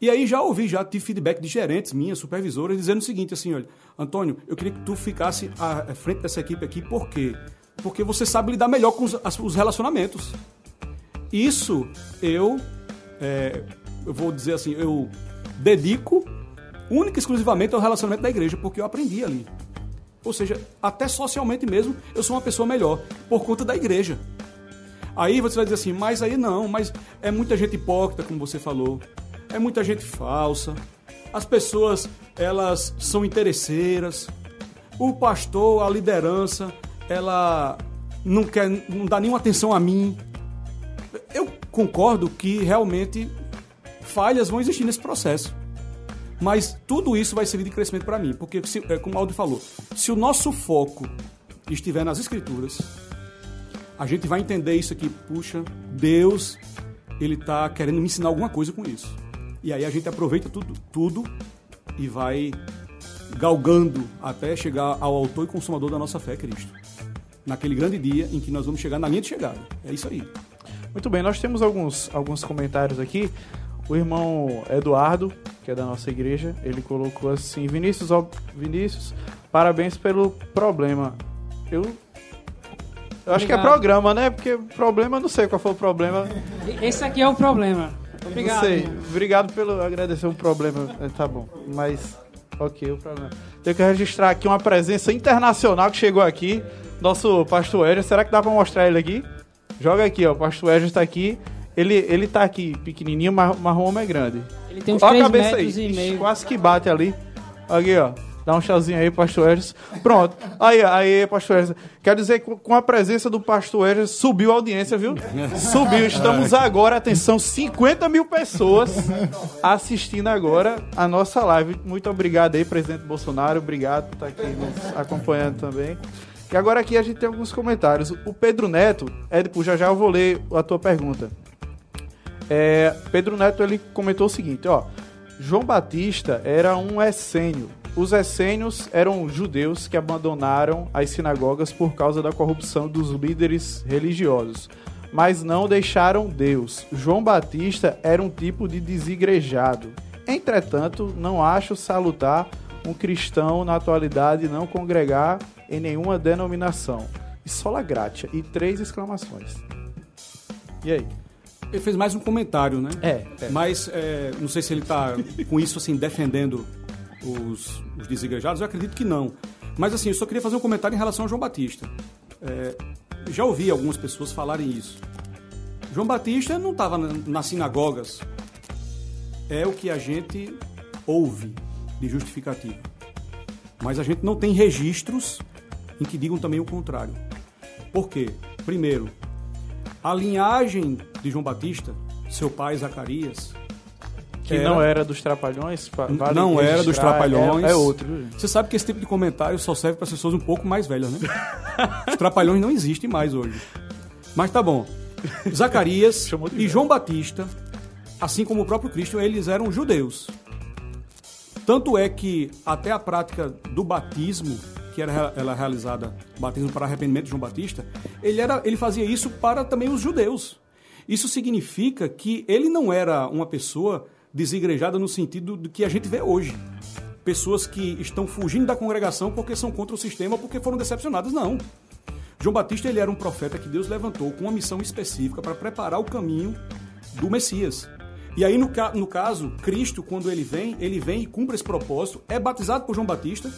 E aí já ouvi, já tive feedback de gerentes minhas, supervisoras, dizendo o seguinte, assim, olha, Antônio, eu queria que tu ficasse à frente dessa equipe aqui, por quê? Porque você sabe lidar melhor com os, os relacionamentos. Isso eu, é, eu vou dizer assim, eu dedico única e exclusivamente ao relacionamento da igreja, porque eu aprendi ali. Ou seja, até socialmente mesmo, eu sou uma pessoa melhor, por conta da igreja. Aí você vai dizer assim, mas aí não, mas é muita gente hipócrita, como você falou é muita gente falsa. As pessoas, elas são interesseiras. O pastor, a liderança, ela não quer, não dá nenhuma atenção a mim. Eu concordo que realmente falhas vão existir nesse processo. Mas tudo isso vai servir de crescimento para mim, porque se, é, como o Aldo falou, se o nosso foco estiver nas escrituras, a gente vai entender isso aqui, puxa, Deus, ele está querendo me ensinar alguma coisa com isso. E aí a gente aproveita tudo, tudo e vai galgando até chegar ao autor e consumador da nossa fé, Cristo. Naquele grande dia em que nós vamos chegar na linha de chegada. É isso aí. Muito bem, nós temos alguns, alguns comentários aqui. O irmão Eduardo, que é da nossa igreja, ele colocou assim: Vinícius, ó, Vinícius, parabéns pelo problema. Eu eu acho Obrigado. que é programa, né? Porque problema, não sei qual foi o problema. Esse aqui é o problema. Obrigado. Não sei. Obrigado pelo agradecer um problema. É, tá bom. Mas, ok, o problema. Tenho que registrar aqui uma presença internacional que chegou aqui. Nosso pastor Edson. Será que dá pra mostrar ele aqui? Joga aqui, ó. O pastor Edson está aqui. Ele, ele tá aqui pequenininho, mas, mas o homem é grande. Ele tem uns Olha 3 a cabeça metros aí. e meio. Quase que bate ali. Aqui, ó. Dá um chazinho aí, pastor Edson. Pronto. Aí, aí, pastor Edson. Quer dizer que com a presença do pastor Edson, subiu a audiência, viu? Subiu. Estamos agora, atenção, 50 mil pessoas assistindo agora a nossa live. Muito obrigado aí, presidente Bolsonaro. Obrigado por estar aqui nos acompanhando também. E agora aqui a gente tem alguns comentários. O Pedro Neto, Edipo, já já eu vou ler a tua pergunta. É, Pedro Neto, ele comentou o seguinte, ó. João Batista era um essênio os essênios eram judeus que abandonaram as sinagogas por causa da corrupção dos líderes religiosos, mas não deixaram Deus. João Batista era um tipo de desigrejado. Entretanto, não acho salutar um cristão na atualidade não congregar em nenhuma denominação. E sola gratia. E três exclamações. E aí? Ele fez mais um comentário, né? É. é. Mas é, não sei se ele está com isso assim defendendo os, os desigrejados? Eu acredito que não. Mas assim, eu só queria fazer um comentário em relação a João Batista. É, já ouvi algumas pessoas falarem isso. João Batista não estava nas sinagogas. É o que a gente ouve de justificativa. Mas a gente não tem registros em que digam também o contrário. Por quê? Primeiro, a linhagem de João Batista, seu pai Zacarias, que era. não era dos Trapalhões? Vale não era dos Trapalhões. É, é, outro. Você sabe que esse tipo de comentário só serve para pessoas um pouco mais velhas, né? Os Trapalhões não existem mais hoje. Mas tá bom. Zacarias e João Batista, assim como o próprio Cristo, eles eram judeus. Tanto é que até a prática do batismo, que era ela realizada, batismo para arrependimento de João Batista, ele, era, ele fazia isso para também os judeus. Isso significa que ele não era uma pessoa desigrejada no sentido do que a gente vê hoje. Pessoas que estão fugindo da congregação porque são contra o sistema, porque foram decepcionadas. Não. João Batista ele era um profeta que Deus levantou com uma missão específica para preparar o caminho do Messias. E aí, no, no caso, Cristo, quando ele vem, ele vem e cumpre esse propósito, é batizado por João Batista,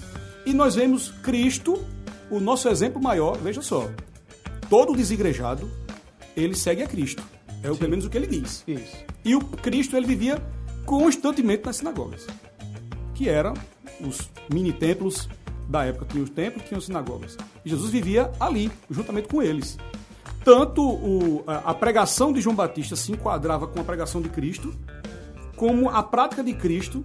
e nós vemos Cristo, o nosso exemplo maior, veja só, todo desigrejado, ele segue a Cristo. É o, pelo menos o que ele diz. Isso. E o Cristo, ele vivia constantemente nas sinagogas, que eram os mini templos da época. Tinha os templos, tinha as sinagogas. E Jesus vivia ali, juntamente com eles. Tanto o, a pregação de João Batista se enquadrava com a pregação de Cristo, como a prática de Cristo,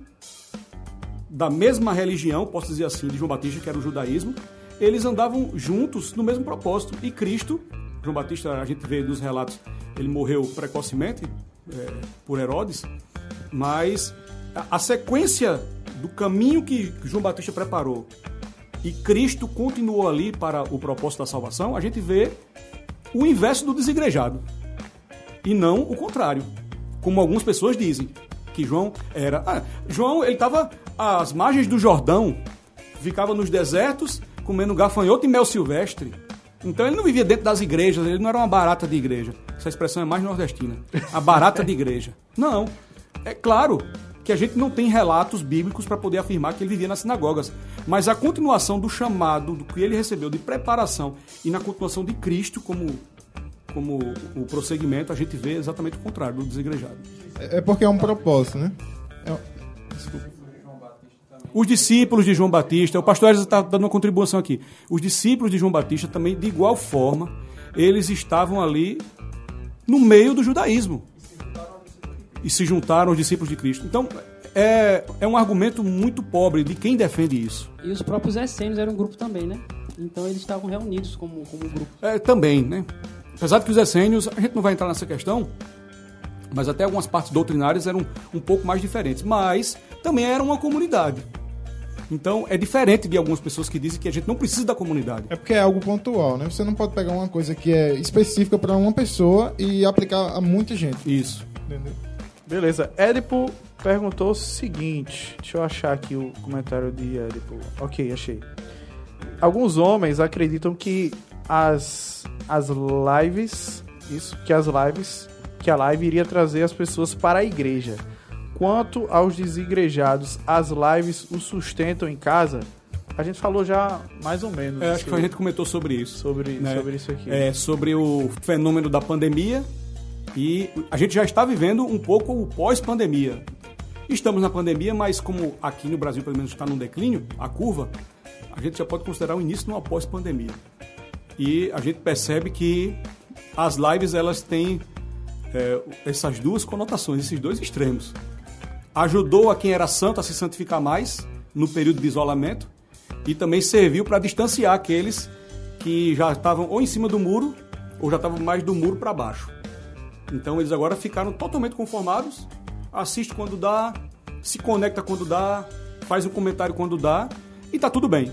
da mesma religião, posso dizer assim, de João Batista, que era o judaísmo, eles andavam juntos no mesmo propósito. E Cristo, João Batista, a gente vê nos relatos, ele morreu precocemente é, por Herodes, Mas a, a sequência do caminho que João Batista preparou e Cristo continuou ali para o propósito da salvação, a gente vê o inverso do desigrejado. E não o contrário. Como algumas pessoas dizem, que João era. Ah, João, ele estava às margens do Jordão, ficava nos desertos, comendo gafanhoto e mel silvestre. Então ele não vivia dentro das igrejas, ele não era uma barata de igreja. Essa expressão é mais nordestina. A barata de igreja. Não. É claro que a gente não tem relatos bíblicos para poder afirmar que ele vivia nas sinagogas. Mas a continuação do chamado, do que ele recebeu de preparação e na continuação de Cristo como, como o prosseguimento, a gente vê exatamente o contrário do desigrejado. É é porque é um propósito, né? É- Os discípulos de João Batista, o pastor Ezra está dando uma contribuição aqui. Os discípulos de João Batista também, de igual forma, eles estavam ali no meio do judaísmo. E se juntaram aos discípulos de Cristo. Então, é, é um argumento muito pobre de quem defende isso. E os próprios essênios eram um grupo também, né? Então eles estavam reunidos como, como grupo. É, também, né? Apesar de que os essênios, a gente não vai entrar nessa questão, mas até algumas partes doutrinárias eram um pouco mais diferentes. Mas também era uma comunidade. Então, é diferente de algumas pessoas que dizem que a gente não precisa da comunidade. É porque é algo pontual, né? Você não pode pegar uma coisa que é específica para uma pessoa e aplicar a muita gente. Isso. Entendeu? Beleza. Édipo perguntou o seguinte. Deixa eu achar aqui o comentário de Édipo. Ok, achei. Alguns homens acreditam que as, as lives. Isso, que as lives. Que a live iria trazer as pessoas para a igreja. Quanto aos desigrejados, as lives os sustentam em casa? A gente falou já mais ou menos É, acho que a gente comentou sobre isso. sobre, né? sobre isso aqui. É, sobre o fenômeno da pandemia e a gente já está vivendo um pouco o pós-pandemia. Estamos na pandemia, mas como aqui no Brasil pelo menos está num declínio, a curva, a gente já pode considerar o início de uma pós-pandemia. E a gente percebe que as lives elas têm é, essas duas conotações, esses dois extremos. Ajudou a quem era santo a se santificar mais no período de isolamento e também serviu para distanciar aqueles que já estavam ou em cima do muro ou já estavam mais do muro para baixo. Então eles agora ficaram totalmente conformados, assiste quando dá, se conecta quando dá, faz um comentário quando dá e tá tudo bem.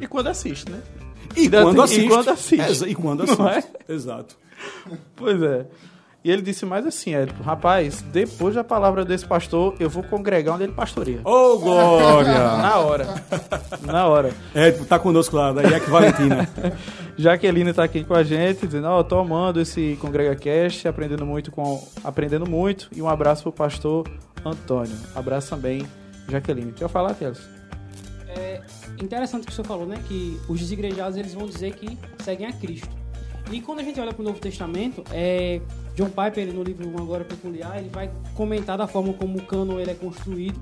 E quando assiste, né? E Ainda quando tem- assiste. E quando assiste. Exa- E quando assiste. é? Exato. Pois é. E ele disse mais assim, Édipo, rapaz, depois da palavra desse pastor, eu vou congregar onde ele pastoreia. Ô, glória! Na hora. Na hora. É, tá conosco lá, da IEC Valentina. Jaqueline tá aqui com a gente, dizendo, ó, tô amando esse Congrega Cast, aprendendo muito com. Aprendendo muito. E um abraço pro pastor Antônio. Abraço também, Jaqueline. Deixa eu falar, Teles. É interessante o que o senhor falou, né? Que os desigrejados eles vão dizer que seguem a Cristo. E quando a gente olha para o Novo Testamento, é, John Piper, no livro Um Agora Peculiar, ele vai comentar da forma como o cânon ele é construído.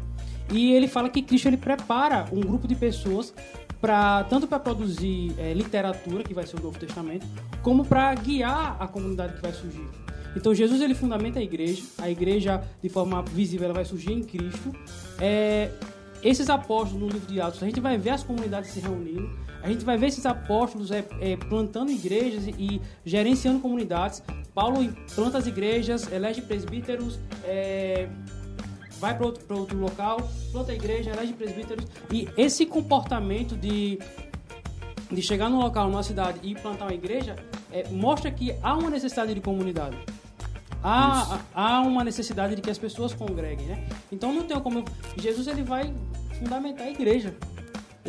E ele fala que Cristo ele prepara um grupo de pessoas para tanto para produzir é, literatura, que vai ser o Novo Testamento, como para guiar a comunidade que vai surgir. Então Jesus ele fundamenta a igreja, a igreja de forma visível ela vai surgir em Cristo. É, esses apóstolos no livro de Atos, a gente vai ver as comunidades se reunindo, a gente vai ver esses apóstolos é, é, plantando igrejas e, e gerenciando comunidades. Paulo planta as igrejas, elege presbíteros, é, vai para outro, pra outro local, planta a igreja, elege presbíteros. E esse comportamento de, de chegar num local, numa cidade e plantar uma igreja, é, mostra que há uma necessidade de comunidade. Há, há uma necessidade de que as pessoas congreguem, né? Então não tem como... Jesus ele vai fundamentar a igreja.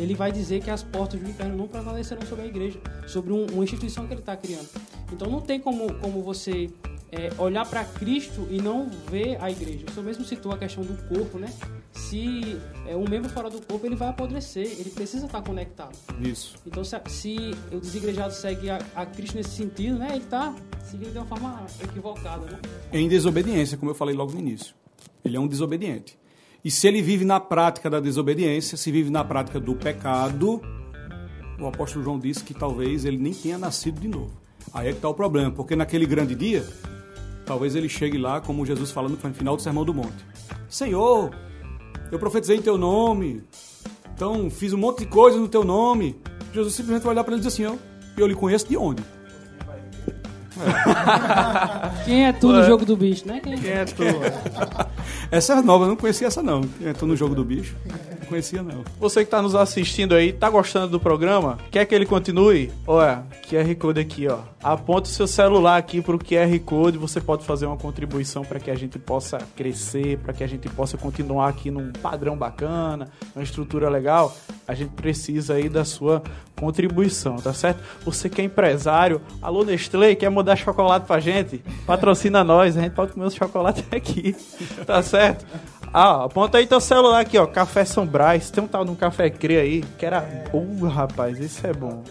Ele vai dizer que as portas do inferno não prevalecerão sobre a igreja, sobre um- uma instituição que ele está criando. Então não tem como, como você é, olhar para Cristo e não ver a igreja. O senhor mesmo citou a questão do corpo, né? Se é, um membro fora do corpo, ele vai apodrecer, ele precisa estar conectado. Isso. Então, se, se o desigrejado segue a, a Cristo nesse sentido, né? Ele está seguindo de uma forma equivocada, né? Em desobediência, como eu falei logo no início. Ele é um desobediente. E se ele vive na prática da desobediência, se vive na prática do pecado, o apóstolo João disse que talvez ele nem tenha nascido de novo. Aí é que está o problema, porque naquele grande dia, talvez ele chegue lá, como Jesus falando no final do Sermão do Monte. Senhor, eu profetizei em teu nome, então fiz um monte de coisas no teu nome. Jesus simplesmente vai olhar para ele e dizer assim, eu lhe conheço de onde? Quem é tu no jogo do bicho, né? Quem, Quem é tu? Essa é nova, eu não conhecia essa não. Entrou no jogo do bicho. Conhecia não. Você que está nos assistindo aí, tá gostando do programa? Quer que ele continue? Olha, QR Code aqui, ó. Aponta o seu celular aqui pro QR Code, você pode fazer uma contribuição para que a gente possa crescer, para que a gente possa continuar aqui num padrão bacana, uma estrutura legal. A gente precisa aí da sua contribuição, tá certo? Você que é empresário, alô Nestlé, quer mudar chocolate pra gente? Patrocina nós, a gente pode comer os chocolates aqui, tá certo? Ah, aponta aí teu celular aqui, ó. Café São. Tem um tal de um café Cre aí, que era. Uh, rapaz, esse é bom.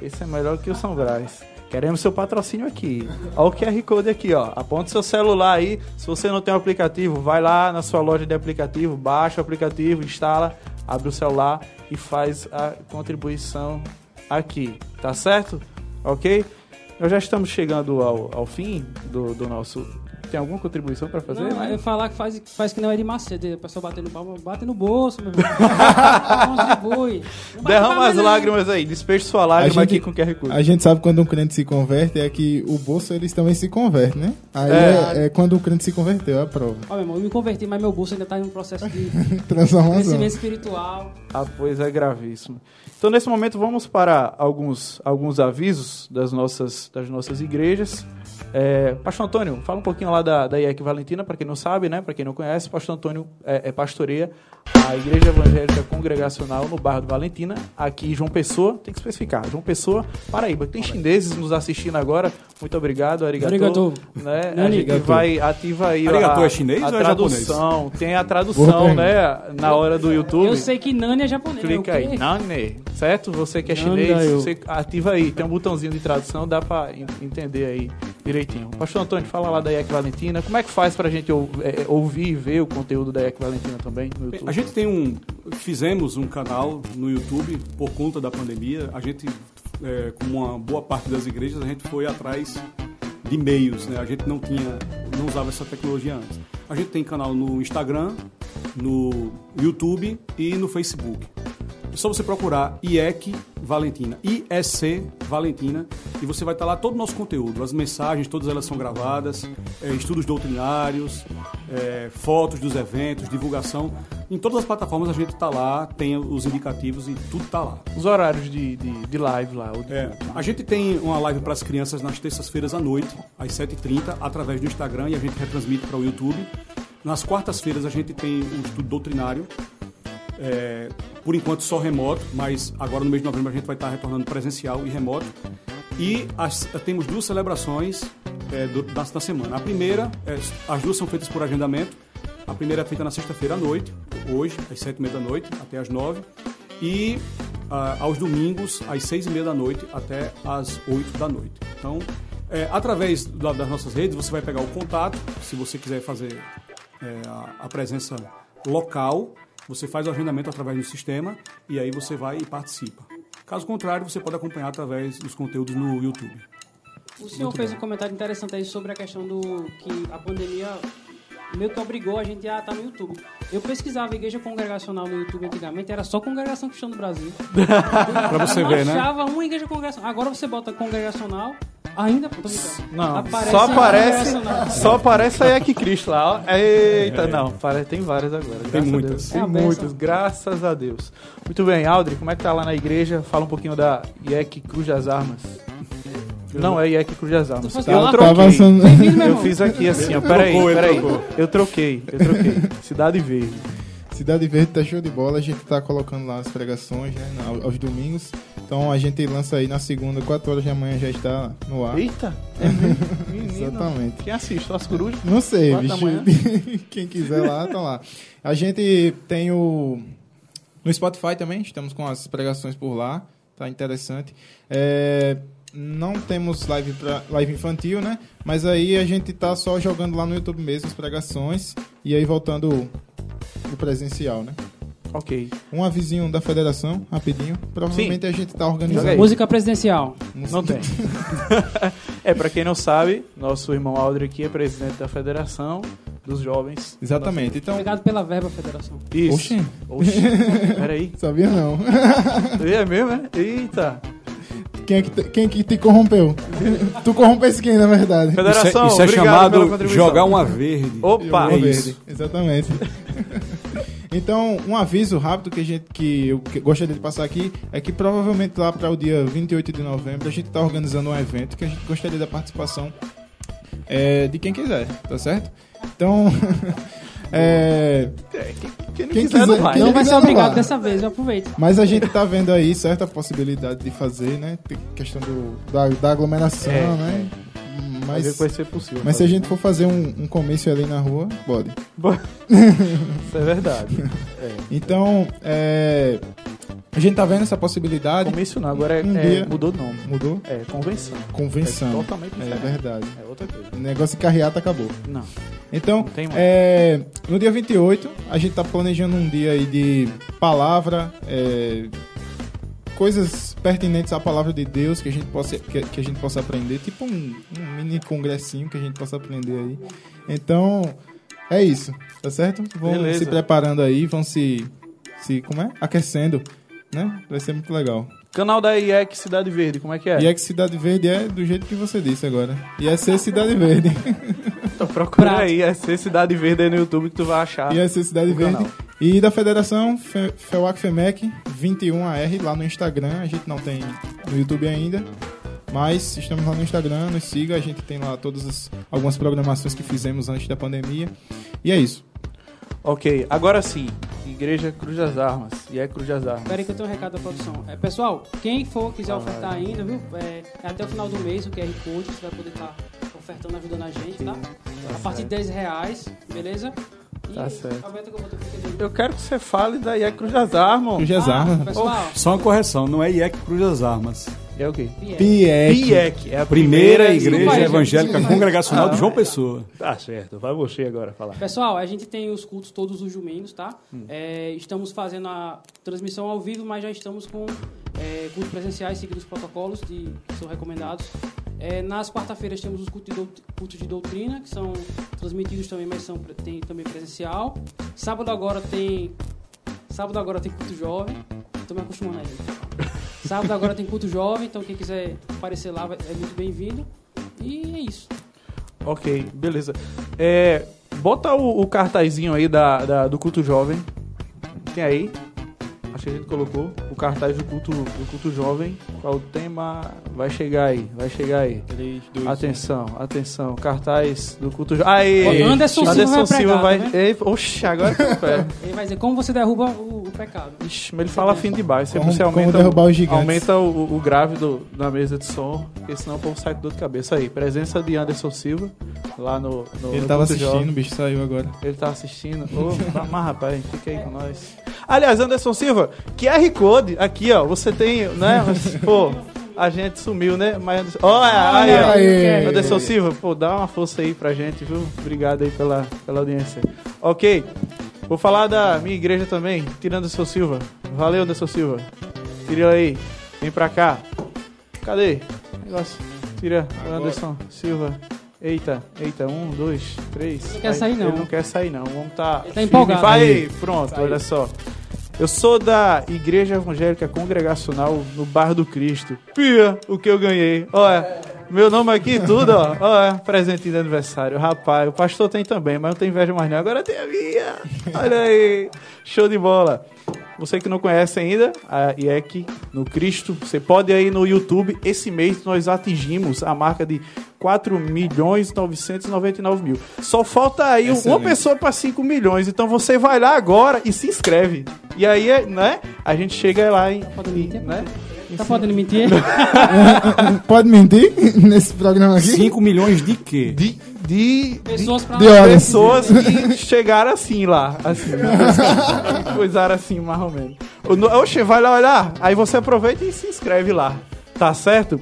Esse é melhor que o São Brás. Queremos seu patrocínio aqui. Olha o QR Code aqui, ó. Aponta seu celular aí. Se você não tem um aplicativo, vai lá na sua loja de aplicativo, baixa o aplicativo, instala, abre o celular e faz a contribuição aqui. Tá certo? Ok? Nós já estamos chegando ao, ao fim do, do nosso. Tem alguma contribuição para fazer? Não, né? é falar que faz, faz que não é de Macedo. O pessoal batendo palma, bate no bolso, meu irmão. Contribui. Derrama as lágrimas aí, despeje sua lágrima aqui com o QR Code. a gente sabe quando um crente se converte é que o bolso eles também se converte, né? Aí É. é, é quando o crente se converteu, é a prova. Ó, meu irmão, eu me converti, mas meu bolso ainda tá em um processo de Transformação. crescimento espiritual. Ah, pois é gravíssimo. Então, nesse momento, vamos para alguns, alguns avisos das nossas, das nossas igrejas. É, Pastor Antônio, fala um pouquinho lá da, da IEC Valentina, para quem não sabe, né? Para quem não conhece, Pastor Antônio é, é pastoreia a Igreja Evangélica Congregacional no bairro do Valentina, aqui em João Pessoa, tem que especificar, João Pessoa, Paraíba. Tem chineses nos assistindo agora, muito obrigado, arigato. Arigato. Né? A Nani. gente vai, ativa aí Arigato a, é chinês a ou é tradução, tem a tradução, né, na hora do YouTube. Eu sei que Nani é japonês. Clica o aí? Nane, certo? Você que é Nanda, chinês, eu. você ativa aí, tem um botãozinho de tradução, dá pra en- entender aí direitinho. Pastor Antônio, fala lá da IEC Valentina, como é que faz pra gente ou- é, ouvir e ver o conteúdo da IEC Valentina também no YouTube? A gente tem um. Fizemos um canal no YouTube por conta da pandemia. A gente, é, como uma boa parte das igrejas, a gente foi atrás de meios, né? A gente não tinha, não usava essa tecnologia antes. A gente tem canal no Instagram, no YouTube e no Facebook. É só você procurar IEC Valentina, IEC Valentina, e você vai estar lá todo o nosso conteúdo. As mensagens, todas elas são gravadas, é, estudos doutrinários, é, fotos dos eventos, divulgação. Em todas as plataformas a gente está lá, tem os indicativos e tudo está lá. Os horários de, de, de live lá. de É, a gente tem uma live para as crianças nas terças-feiras à noite, às 7h30, através do Instagram e a gente retransmite para o YouTube. Nas quartas-feiras a gente tem um estudo doutrinário, é, por enquanto só remoto, mas agora no mês de novembro a gente vai estar retornando presencial e remoto. E as- temos duas celebrações é, do- da, da semana. A primeira, é, as duas são feitas por agendamento. A primeira é feita na sexta-feira à noite, hoje, às sete e meia da noite até às nove. E ah, aos domingos, às seis e meia da noite até às oito da noite. Então, é, através da- das nossas redes, você vai pegar o contato, se você quiser fazer a, a presença local, você faz o agendamento através do sistema e aí você vai e participa. Caso contrário, você pode acompanhar através dos conteúdos no YouTube. O senhor fez um comentário interessante aí sobre a questão do que a pandemia meio que obrigou a gente a estar no YouTube. Eu pesquisava igreja congregacional no YouTube antigamente, era só congregação cristã no Brasil. Pra você não ver, né? achava uma igreja congregacional. Agora você bota congregacional, ainda. Não, Aparece só a aparece, só aparece a IEC Cristo lá. ó. Eita, não, parece, tem várias agora. a muitas. É Tem benção. muitas, graças a Deus. Muito bem, Aldri, como é que tá lá na igreja? Fala um pouquinho da IEC Cruz das Armas. Não é IEC Cruz das Armas. Eu? Tá troquei. Eu irmão. fiz aqui assim, ó. Peraí, peraí. Eu troquei, eu troquei. Cidade Verde. Cidade Verde tá show de bola, a gente tá colocando lá as pregações, né, aos domingos. Então a gente lança aí na segunda, 4 horas da manhã já está no ar. Eita! É? Menino. Exatamente. Quem assiste? As corujas? Não sei, bicho. Quem quiser lá, tá lá. A gente tem o. No Spotify também, estamos com as pregações por lá. Tá interessante. É, Não temos live, pra, live infantil, né? Mas aí a gente tá só jogando lá no YouTube mesmo as pregações. E aí voltando o, o presencial, né? Ok. Um avisinho da federação, rapidinho. Provavelmente a gente tá organizando. aí. Música presidencial. Não tem. é, pra quem não sabe, nosso irmão Aldri aqui é presidente da Federação dos Jovens. Exatamente. Então. Obrigado pela verba, federação. Isso. Oxi. Oxi. Peraí. Sabia não. É mesmo, é? Eita. Quem é que te, quem que te corrompeu? tu corrompesse quem, na verdade? Isso é, Federação, isso é obrigado pela chamado jogar uma verde. Opa! É Verde, isso. Exatamente. então, um aviso rápido que, a gente, que eu gostaria de passar aqui é que provavelmente lá para o dia 28 de novembro a gente está organizando um evento que a gente gostaria da participação é, de quem quiser, tá certo? Então, é, Quem não Quem quiser, não vai. quem Não vai ser não obrigado vai. dessa vez, aproveita. mas a gente tá vendo aí certa possibilidade de fazer, né? Tem questão do, da, da aglomeração, É, né? Ver Mas, vai ser possível. mas se a gente for fazer um, um comício ali na rua, pode. Isso é verdade. É. Então, é, a gente tá vendo essa possibilidade. Comício não, agora é, Um é- dia- mudou o nome. Mudou? É convenção. Convenção. É totalmente É diferente. verdade. É outra coisa. O negócio de carreata acabou. Não. Então, Não é, no dia 28, a gente tá planejando um dia aí de palavra, é, coisas pertinentes à palavra de Deus que a gente possa, que, que a gente possa aprender, tipo um, um mini congressinho que a gente possa aprender aí. Então, é isso, tá certo? Vão Beleza. se preparando aí, vão se, se, como é? Aquecendo, né? Vai ser muito legal. Canal da IEC Cidade Verde, como é que é? Que Cidade Verde é do jeito que você disse agora. E é ser Cidade Verde. Então procura Prato. aí, é ser Cidade Verde aí no YouTube que tu vai achar. E essa Cidade Verde. canal. E da Federação Fe- FEUAC FEMEC 21AR lá no Instagram. A gente não tem no YouTube ainda. Mas estamos lá no Instagram, nos siga. A gente tem lá todas as algumas programações que fizemos antes da pandemia. E é isso. Ok, agora sim. Igreja Cruz das Armas. E é Cruz das Armas. Espera aí que eu tenho um recado da produção. É, pessoal, quem for quiser ofertar ainda, viu? É, é até o final do mês o QR Code, você vai poder estar ofertando, ajudando a gente, tá? a partir de 10 reais, beleza? E Tá certo. eu vou ter que Eu quero que você fale da IEC Cruz das Armas. Cruz das Armas. Ah, pessoal, Só uma correção, não é IEC Cruz das Armas. É o quê? PIEC. IEC. É a Primeira primeira Igreja aí, Evangélica gente. Congregacional de João Pessoa. Tá certo, vai você agora falar. Pessoal, a gente tem os cultos todos os domingos, tá? Hum. É, estamos fazendo a transmissão ao vivo, mas já estamos com é, cultos presenciais seguindo os protocolos de, que são recomendados. É, nas quarta-feiras temos os cultos de, dout- cultos de doutrina, que são transmitidos também, mas são tem também presencial. Sábado agora tem. Sábado agora tem culto jovem. Estou me acostumando aí. Sábado agora tem culto jovem, então quem quiser aparecer lá é muito bem-vindo. E é isso. Ok, beleza. É, bota o, o cartazinho aí da, da- do culto jovem. Tem aí. Acho que a gente colocou o cartaz do culto, do culto jovem. Qual o tema? Vai chegar aí, vai chegar aí. 3, 2, Atenção, atenção. Cartaz do culto jovem. Aí! Ó, Anderson Silva vai pregar, vai. tá Oxi, agora que eu pego. Ele vai dizer como você derruba o, o pecado. Ixi, mas ele fala fim de baixo. Sempre Como- você como aumenta, derrubar o, os gigantes. aumenta o, o grave do, da mesa de som, porque senão o povo sai com dor de cabeça aí. Presença de Anderson Silva, lá no. no Ele no tava assistindo, o bicho saiu agora. Ele tá assistindo. Ô, mas rapaz, fica aí com nós. Aliás, Anderson Silva, QR Code, aqui, ó. Você tem, né? mas, Pô, a gente sumiu, né? Mas Anderson. Olha, aí, ó. aí. Anderson Silva, pô, dá uma força aí pra gente, viu? Obrigado aí pela, pela audiência. Ok. Vou falar da minha igreja também, tirando Anderson Silva. Valeu, Anderson Silva. Tira aí. Vem pra cá. Cadê? Negócio. Tira o Anderson Silva. Eita, eita, um, dois, três. Não quer Vai. sair, não. Ele não quer sair, não. Vamos tá. Ele tá empolgado. Vai, Aí. pronto, olha só. Eu sou da Igreja Evangélica Congregacional no Bairro do Cristo. Pia, o que eu ganhei. Olha, meu nome aqui e tudo, ó. Olha, presente de aniversário. Rapaz, o pastor tem também, mas não tem inveja mais não. Agora tem a minha. Olha aí. Show de bola. Você que não conhece ainda a IEC no Cristo, você pode ir aí no YouTube. Esse mês nós atingimos a marca de 4 milhões 999 mil. Só falta aí uma Excelente. pessoa para 5 milhões. Então você vai lá agora e se inscreve. E aí, né? A gente chega lá e, podendo e, mentir? né? Tá podendo mentir? Pode mentir nesse programa aqui? 5 milhões de quê? De, de, Pessoas pra De horas. pessoas que chegaram assim lá, assim, coisaram assim, mais ou menos. Oxe, vai lá olhar, aí você aproveita e se inscreve lá, tá certo?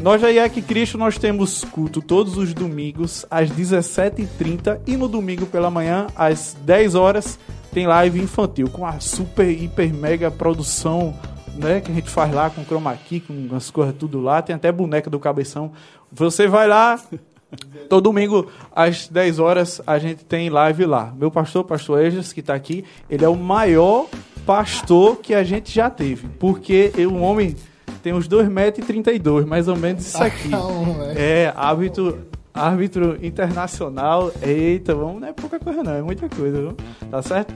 Nós da IEC Cristo, nós temos culto todos os domingos, às 17h30 e no domingo pela manhã, às 10 horas, tem live infantil, com a super, hiper, mega produção, né, que a gente faz lá com chroma key, com as coisas tudo lá, tem até boneca do cabeção. Você vai lá, Todo domingo, às 10 horas, a gente tem live lá. Meu pastor, pastor Ejas, que está aqui, ele é o maior pastor que a gente já teve. Porque ele- um homem tem uns 2,32m, mais ou menos isso aqui. Calma, velho. É, árbitro, árbitro internacional. Eita, vamos, não é pouca coisa não, é muita coisa, viu? Tá certo?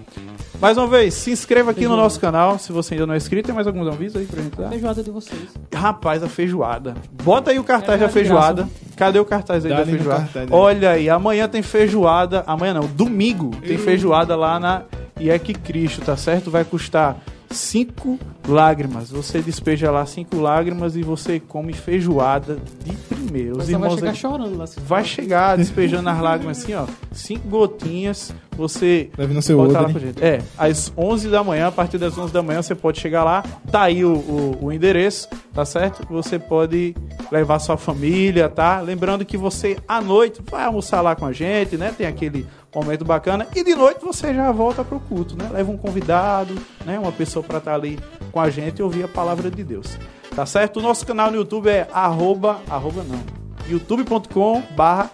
Mais uma vez, se inscreva aqui no nosso canal, se você ainda não é inscrito. Tem mais algum aviso aí pra gente dar? Feijoada de vocês. Rapaz, a feijoada. Bota aí o cartaz É da feijoada. graça, Cadê o cartaz aí Dá da feijoada? cartaz aí. Olha aí, amanhã tem feijoada. Amanhã não, domingo tem feijoada lá na IEC Cristo, tá certo? Vai custar cinco lágrimas. Você despeja lá cinco lágrimas e você come feijoada de primeiro. Os Você vai irmãos chegar chorando lá. se vai chegar despejando as lágrimas assim, ó. Cinco gotinhas. Você Leve no seu Bota lá odre. pra gente. É, às 11 da manhã, a partir das 11 da manhã, você pode chegar lá. Tá aí o, o, o endereço, tá certo? Você pode levar sua família, tá? Lembrando que você, à noite, vai almoçar lá com a gente, né? Tem aquele momento bacana. E de noite você já volta pro culto, né? Leva um convidado, né? Uma pessoa pra estar ali com a gente e ouvir a palavra de Deus. Tá certo? O nosso canal no YouTube é arroba, arroba não, youtube.com barra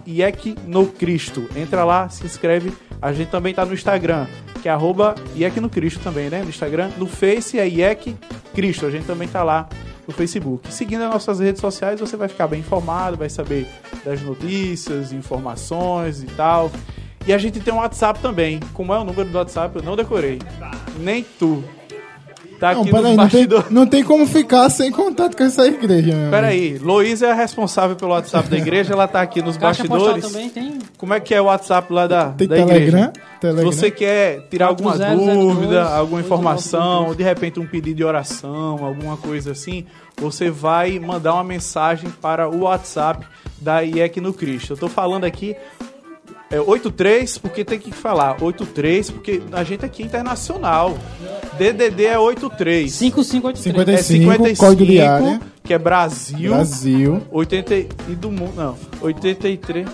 no Cristo. Entra lá, se inscreve. A gente também tá no Instagram, que é arroba no Cristo também, né? No Instagram. No Face é IEC Cristo. A gente também tá lá no Facebook. Seguindo as nossas redes sociais, você vai ficar bem informado, vai saber das notícias, informações e tal. E a gente tem um WhatsApp também. Como é o número do WhatsApp? Eu não decorei. Nem tu. Tá Não, aqui peraí, nos não tem, bastidores. não tem como ficar sem contato com essa igreja, meu. Peraí, Luísa é a responsável pelo WhatsApp da igreja, ela tá aqui nos Caixa bastidores. também tem. Como é que é o WhatsApp lá da, Tem da Telegram? igreja? Telegram? Você quer tirar alguma 4002, dúvida, alguma 8922. informação, de repente um pedido de oração, alguma coisa assim, você vai mandar uma mensagem para o WhatsApp da IEC no Cristo. Eu tô falando aqui é 83 porque tem que falar 83 porque a gente aqui é internacional. DDD é 83. 5583. É 55, 55, código de área. que é Brasil. Brasil. 80 e do mundo, não. 83.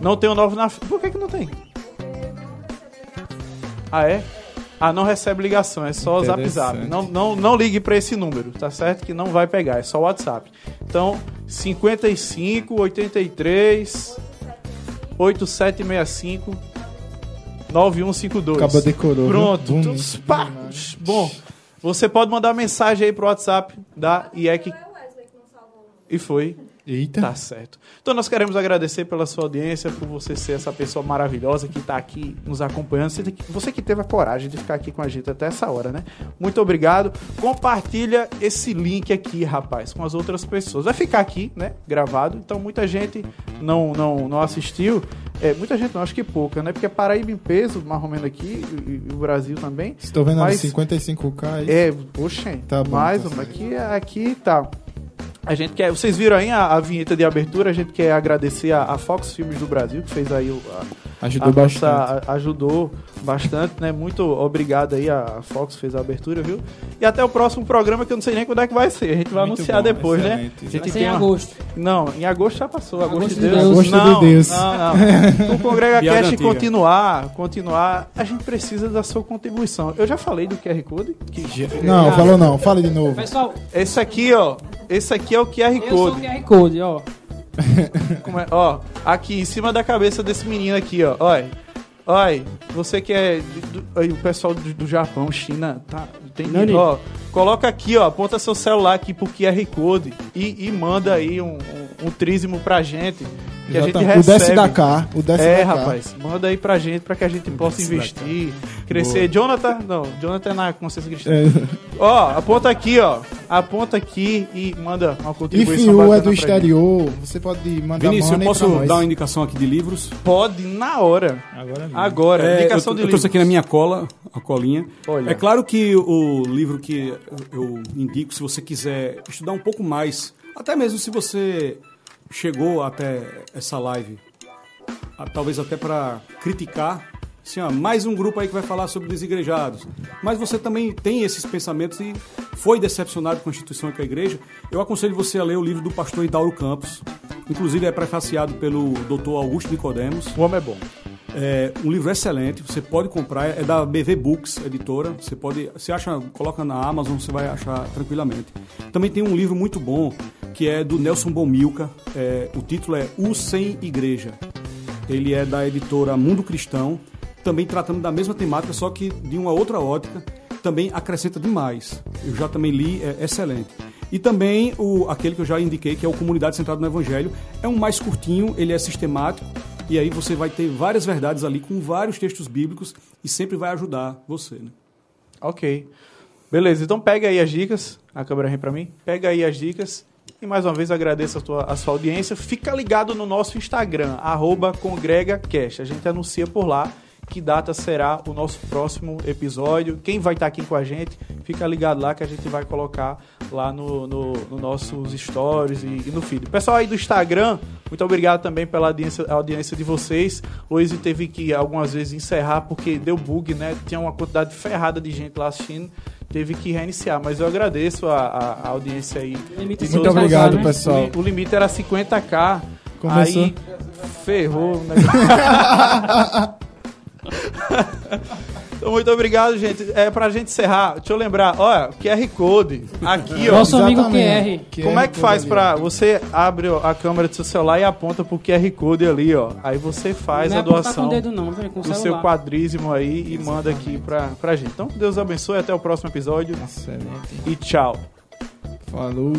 Não tem o 9 na. Por que que não tem? Ah, é? Ah, não recebe ligação, é só o Zap Zap. Não, não, não ligue pra esse número, tá certo? Que não vai pegar, é só o WhatsApp. Então, 55 83 8765 9152. Acaba decorou. Pronto. Bonito Então, pá, bom, você pode mandar mensagem aí pro WhatsApp da IEC e foi. Eita. Tá certo. Então nós queremos agradecer pela sua audiência, por você ser essa pessoa maravilhosa que está aqui nos acompanhando. Você que- teve a coragem de ficar aqui com a gente até essa hora, né? Muito obrigado. Compartilha esse link aqui, rapaz, com as outras pessoas. Vai ficar aqui, né? Gravado. Então muita gente não, não, não assistiu. É, muita gente não, acho que pouca, né? Porque Paraíba em peso, mais ou menos aqui, e, e o Brasil também. Estou vendo ali Mas- 55k aí. É, poxa, Tá bom, mais tá uma. Aqui, aqui tá. A gente quer. Vocês viram aí a, a vinheta de abertura? A gente quer agradecer a, a Fox Filmes do Brasil, que fez aí o. a- Ajudou a bastante. nossa- a- ajudou bastante, né? Muito obrigado aí, a Fox fez a abertura, viu? E até o próximo programa, que eu não sei nem quando é que vai ser. A gente vai Muito anunciar bom, depois, né? A gente Vai ser em tem uma- agosto. Não, em agosto já passou. Agosto, Agosto de de Deus. Deus. Agosto de não, Deus. Não, não. O Congrega Piada Cast antiga. continuar, continuar, a gente precisa da sua contribuição. Eu já falei do QR Code. Que... Não, falou não. Fale de novo. Pessoal, Esse aqui, ó. Esse aqui é o QR eu sou o Code. QR Code, ó. É? Ó, aqui em cima da cabeça desse menino aqui, ó. Olha. Olha, você que é do, aí, o pessoal do, do Japão, China, tá? Tem, Nani. ó, coloca aqui, ó, aponta seu celular aqui pro QR Code e, e manda aí um, um, um trízimo pra gente. Que a gente recebe. O desce da cá. O desce É, da cá. rapaz, manda aí pra gente pra que a gente possa investir, crescer. Jonathan, não, Jonathan é na consciência cristã. É. Ó, aponta aqui, ó. Aponta aqui e manda uma E contribuição Fiu é do gente. exterior. Você pode mandar Vinícius, eu posso dar uma indicação aqui de livros? Pode na hora. Agora mesmo. Agora, É, indicação eu, de eu trouxe livro. aqui na minha cola, a colinha. Olha. É claro que o livro que eu indico, se você quiser estudar um pouco mais, até mesmo se você chegou até essa live, talvez até para criticar, assim, ó, mais um grupo aí que vai falar sobre desigrejados. Mas você também tem esses pensamentos e foi decepcionado com a instituição e com a igreja. Eu aconselho você a ler o livro do pastor Idauro Campos. Inclusive é prefaciado pelo Dr. Augusto Nicodemos. O homem é bom. É um livro excelente, você pode comprar, é da BV Books, editora. Você pode, você acha, coloca na Amazon, você vai achar tranquilamente. Também tem um livro muito bom que é do Nelson Bomilca. é, o título é O Sem Igreja. Ele é da editora Mundo Cristão, também tratando da mesma temática, só que de uma outra ótica. também acrescenta demais. Eu já também li, é excelente. E também o, aquele que eu já indiquei, que é o Comunidade Centrada no Evangelho. É um mais curtinho, ele é sistemático, e aí você vai ter várias verdades ali com vários textos bíblicos e sempre vai ajudar você. Né? Ok. Beleza, então pega aí as dicas. A câmera vem para mim. Pega aí as dicas. E mais uma vez agradeço a, tua, a sua audiência. Fica ligado no nosso Instagram, congregacast. A gente anuncia por lá que data será o nosso próximo episódio. Quem vai estar aqui com a gente, fica ligado lá que a gente vai colocar lá no, no, no nossos stories e, e, no feed. Pessoal aí do Instagram, muito obrigado também pela audiência, audiência de vocês. Luiz teve que algumas vezes encerrar porque deu bug, né? Tinha uma quantidade ferrada de gente lá assistindo. Teve que reiniciar, mas eu agradeço a, a, audiência aí. Muito obrigado, né? pessoal. O, o limite era 50k. Começou. Aí ferrou. Né? Então, muito obrigado, gente. É pra gente encerrar, deixa eu lembrar, olha, QR Code aqui, ó. Nosso amigo QR. QR. Como é que faz para você abre a câmera do seu celular e aponta pro QR Code ali, ó. Aí você faz não a doação com dedo, não, do seu quadrísimo aí e manda aqui pra, pra gente. Então, Deus abençoe, até o próximo episódio. Excelente. E tchau. Falou.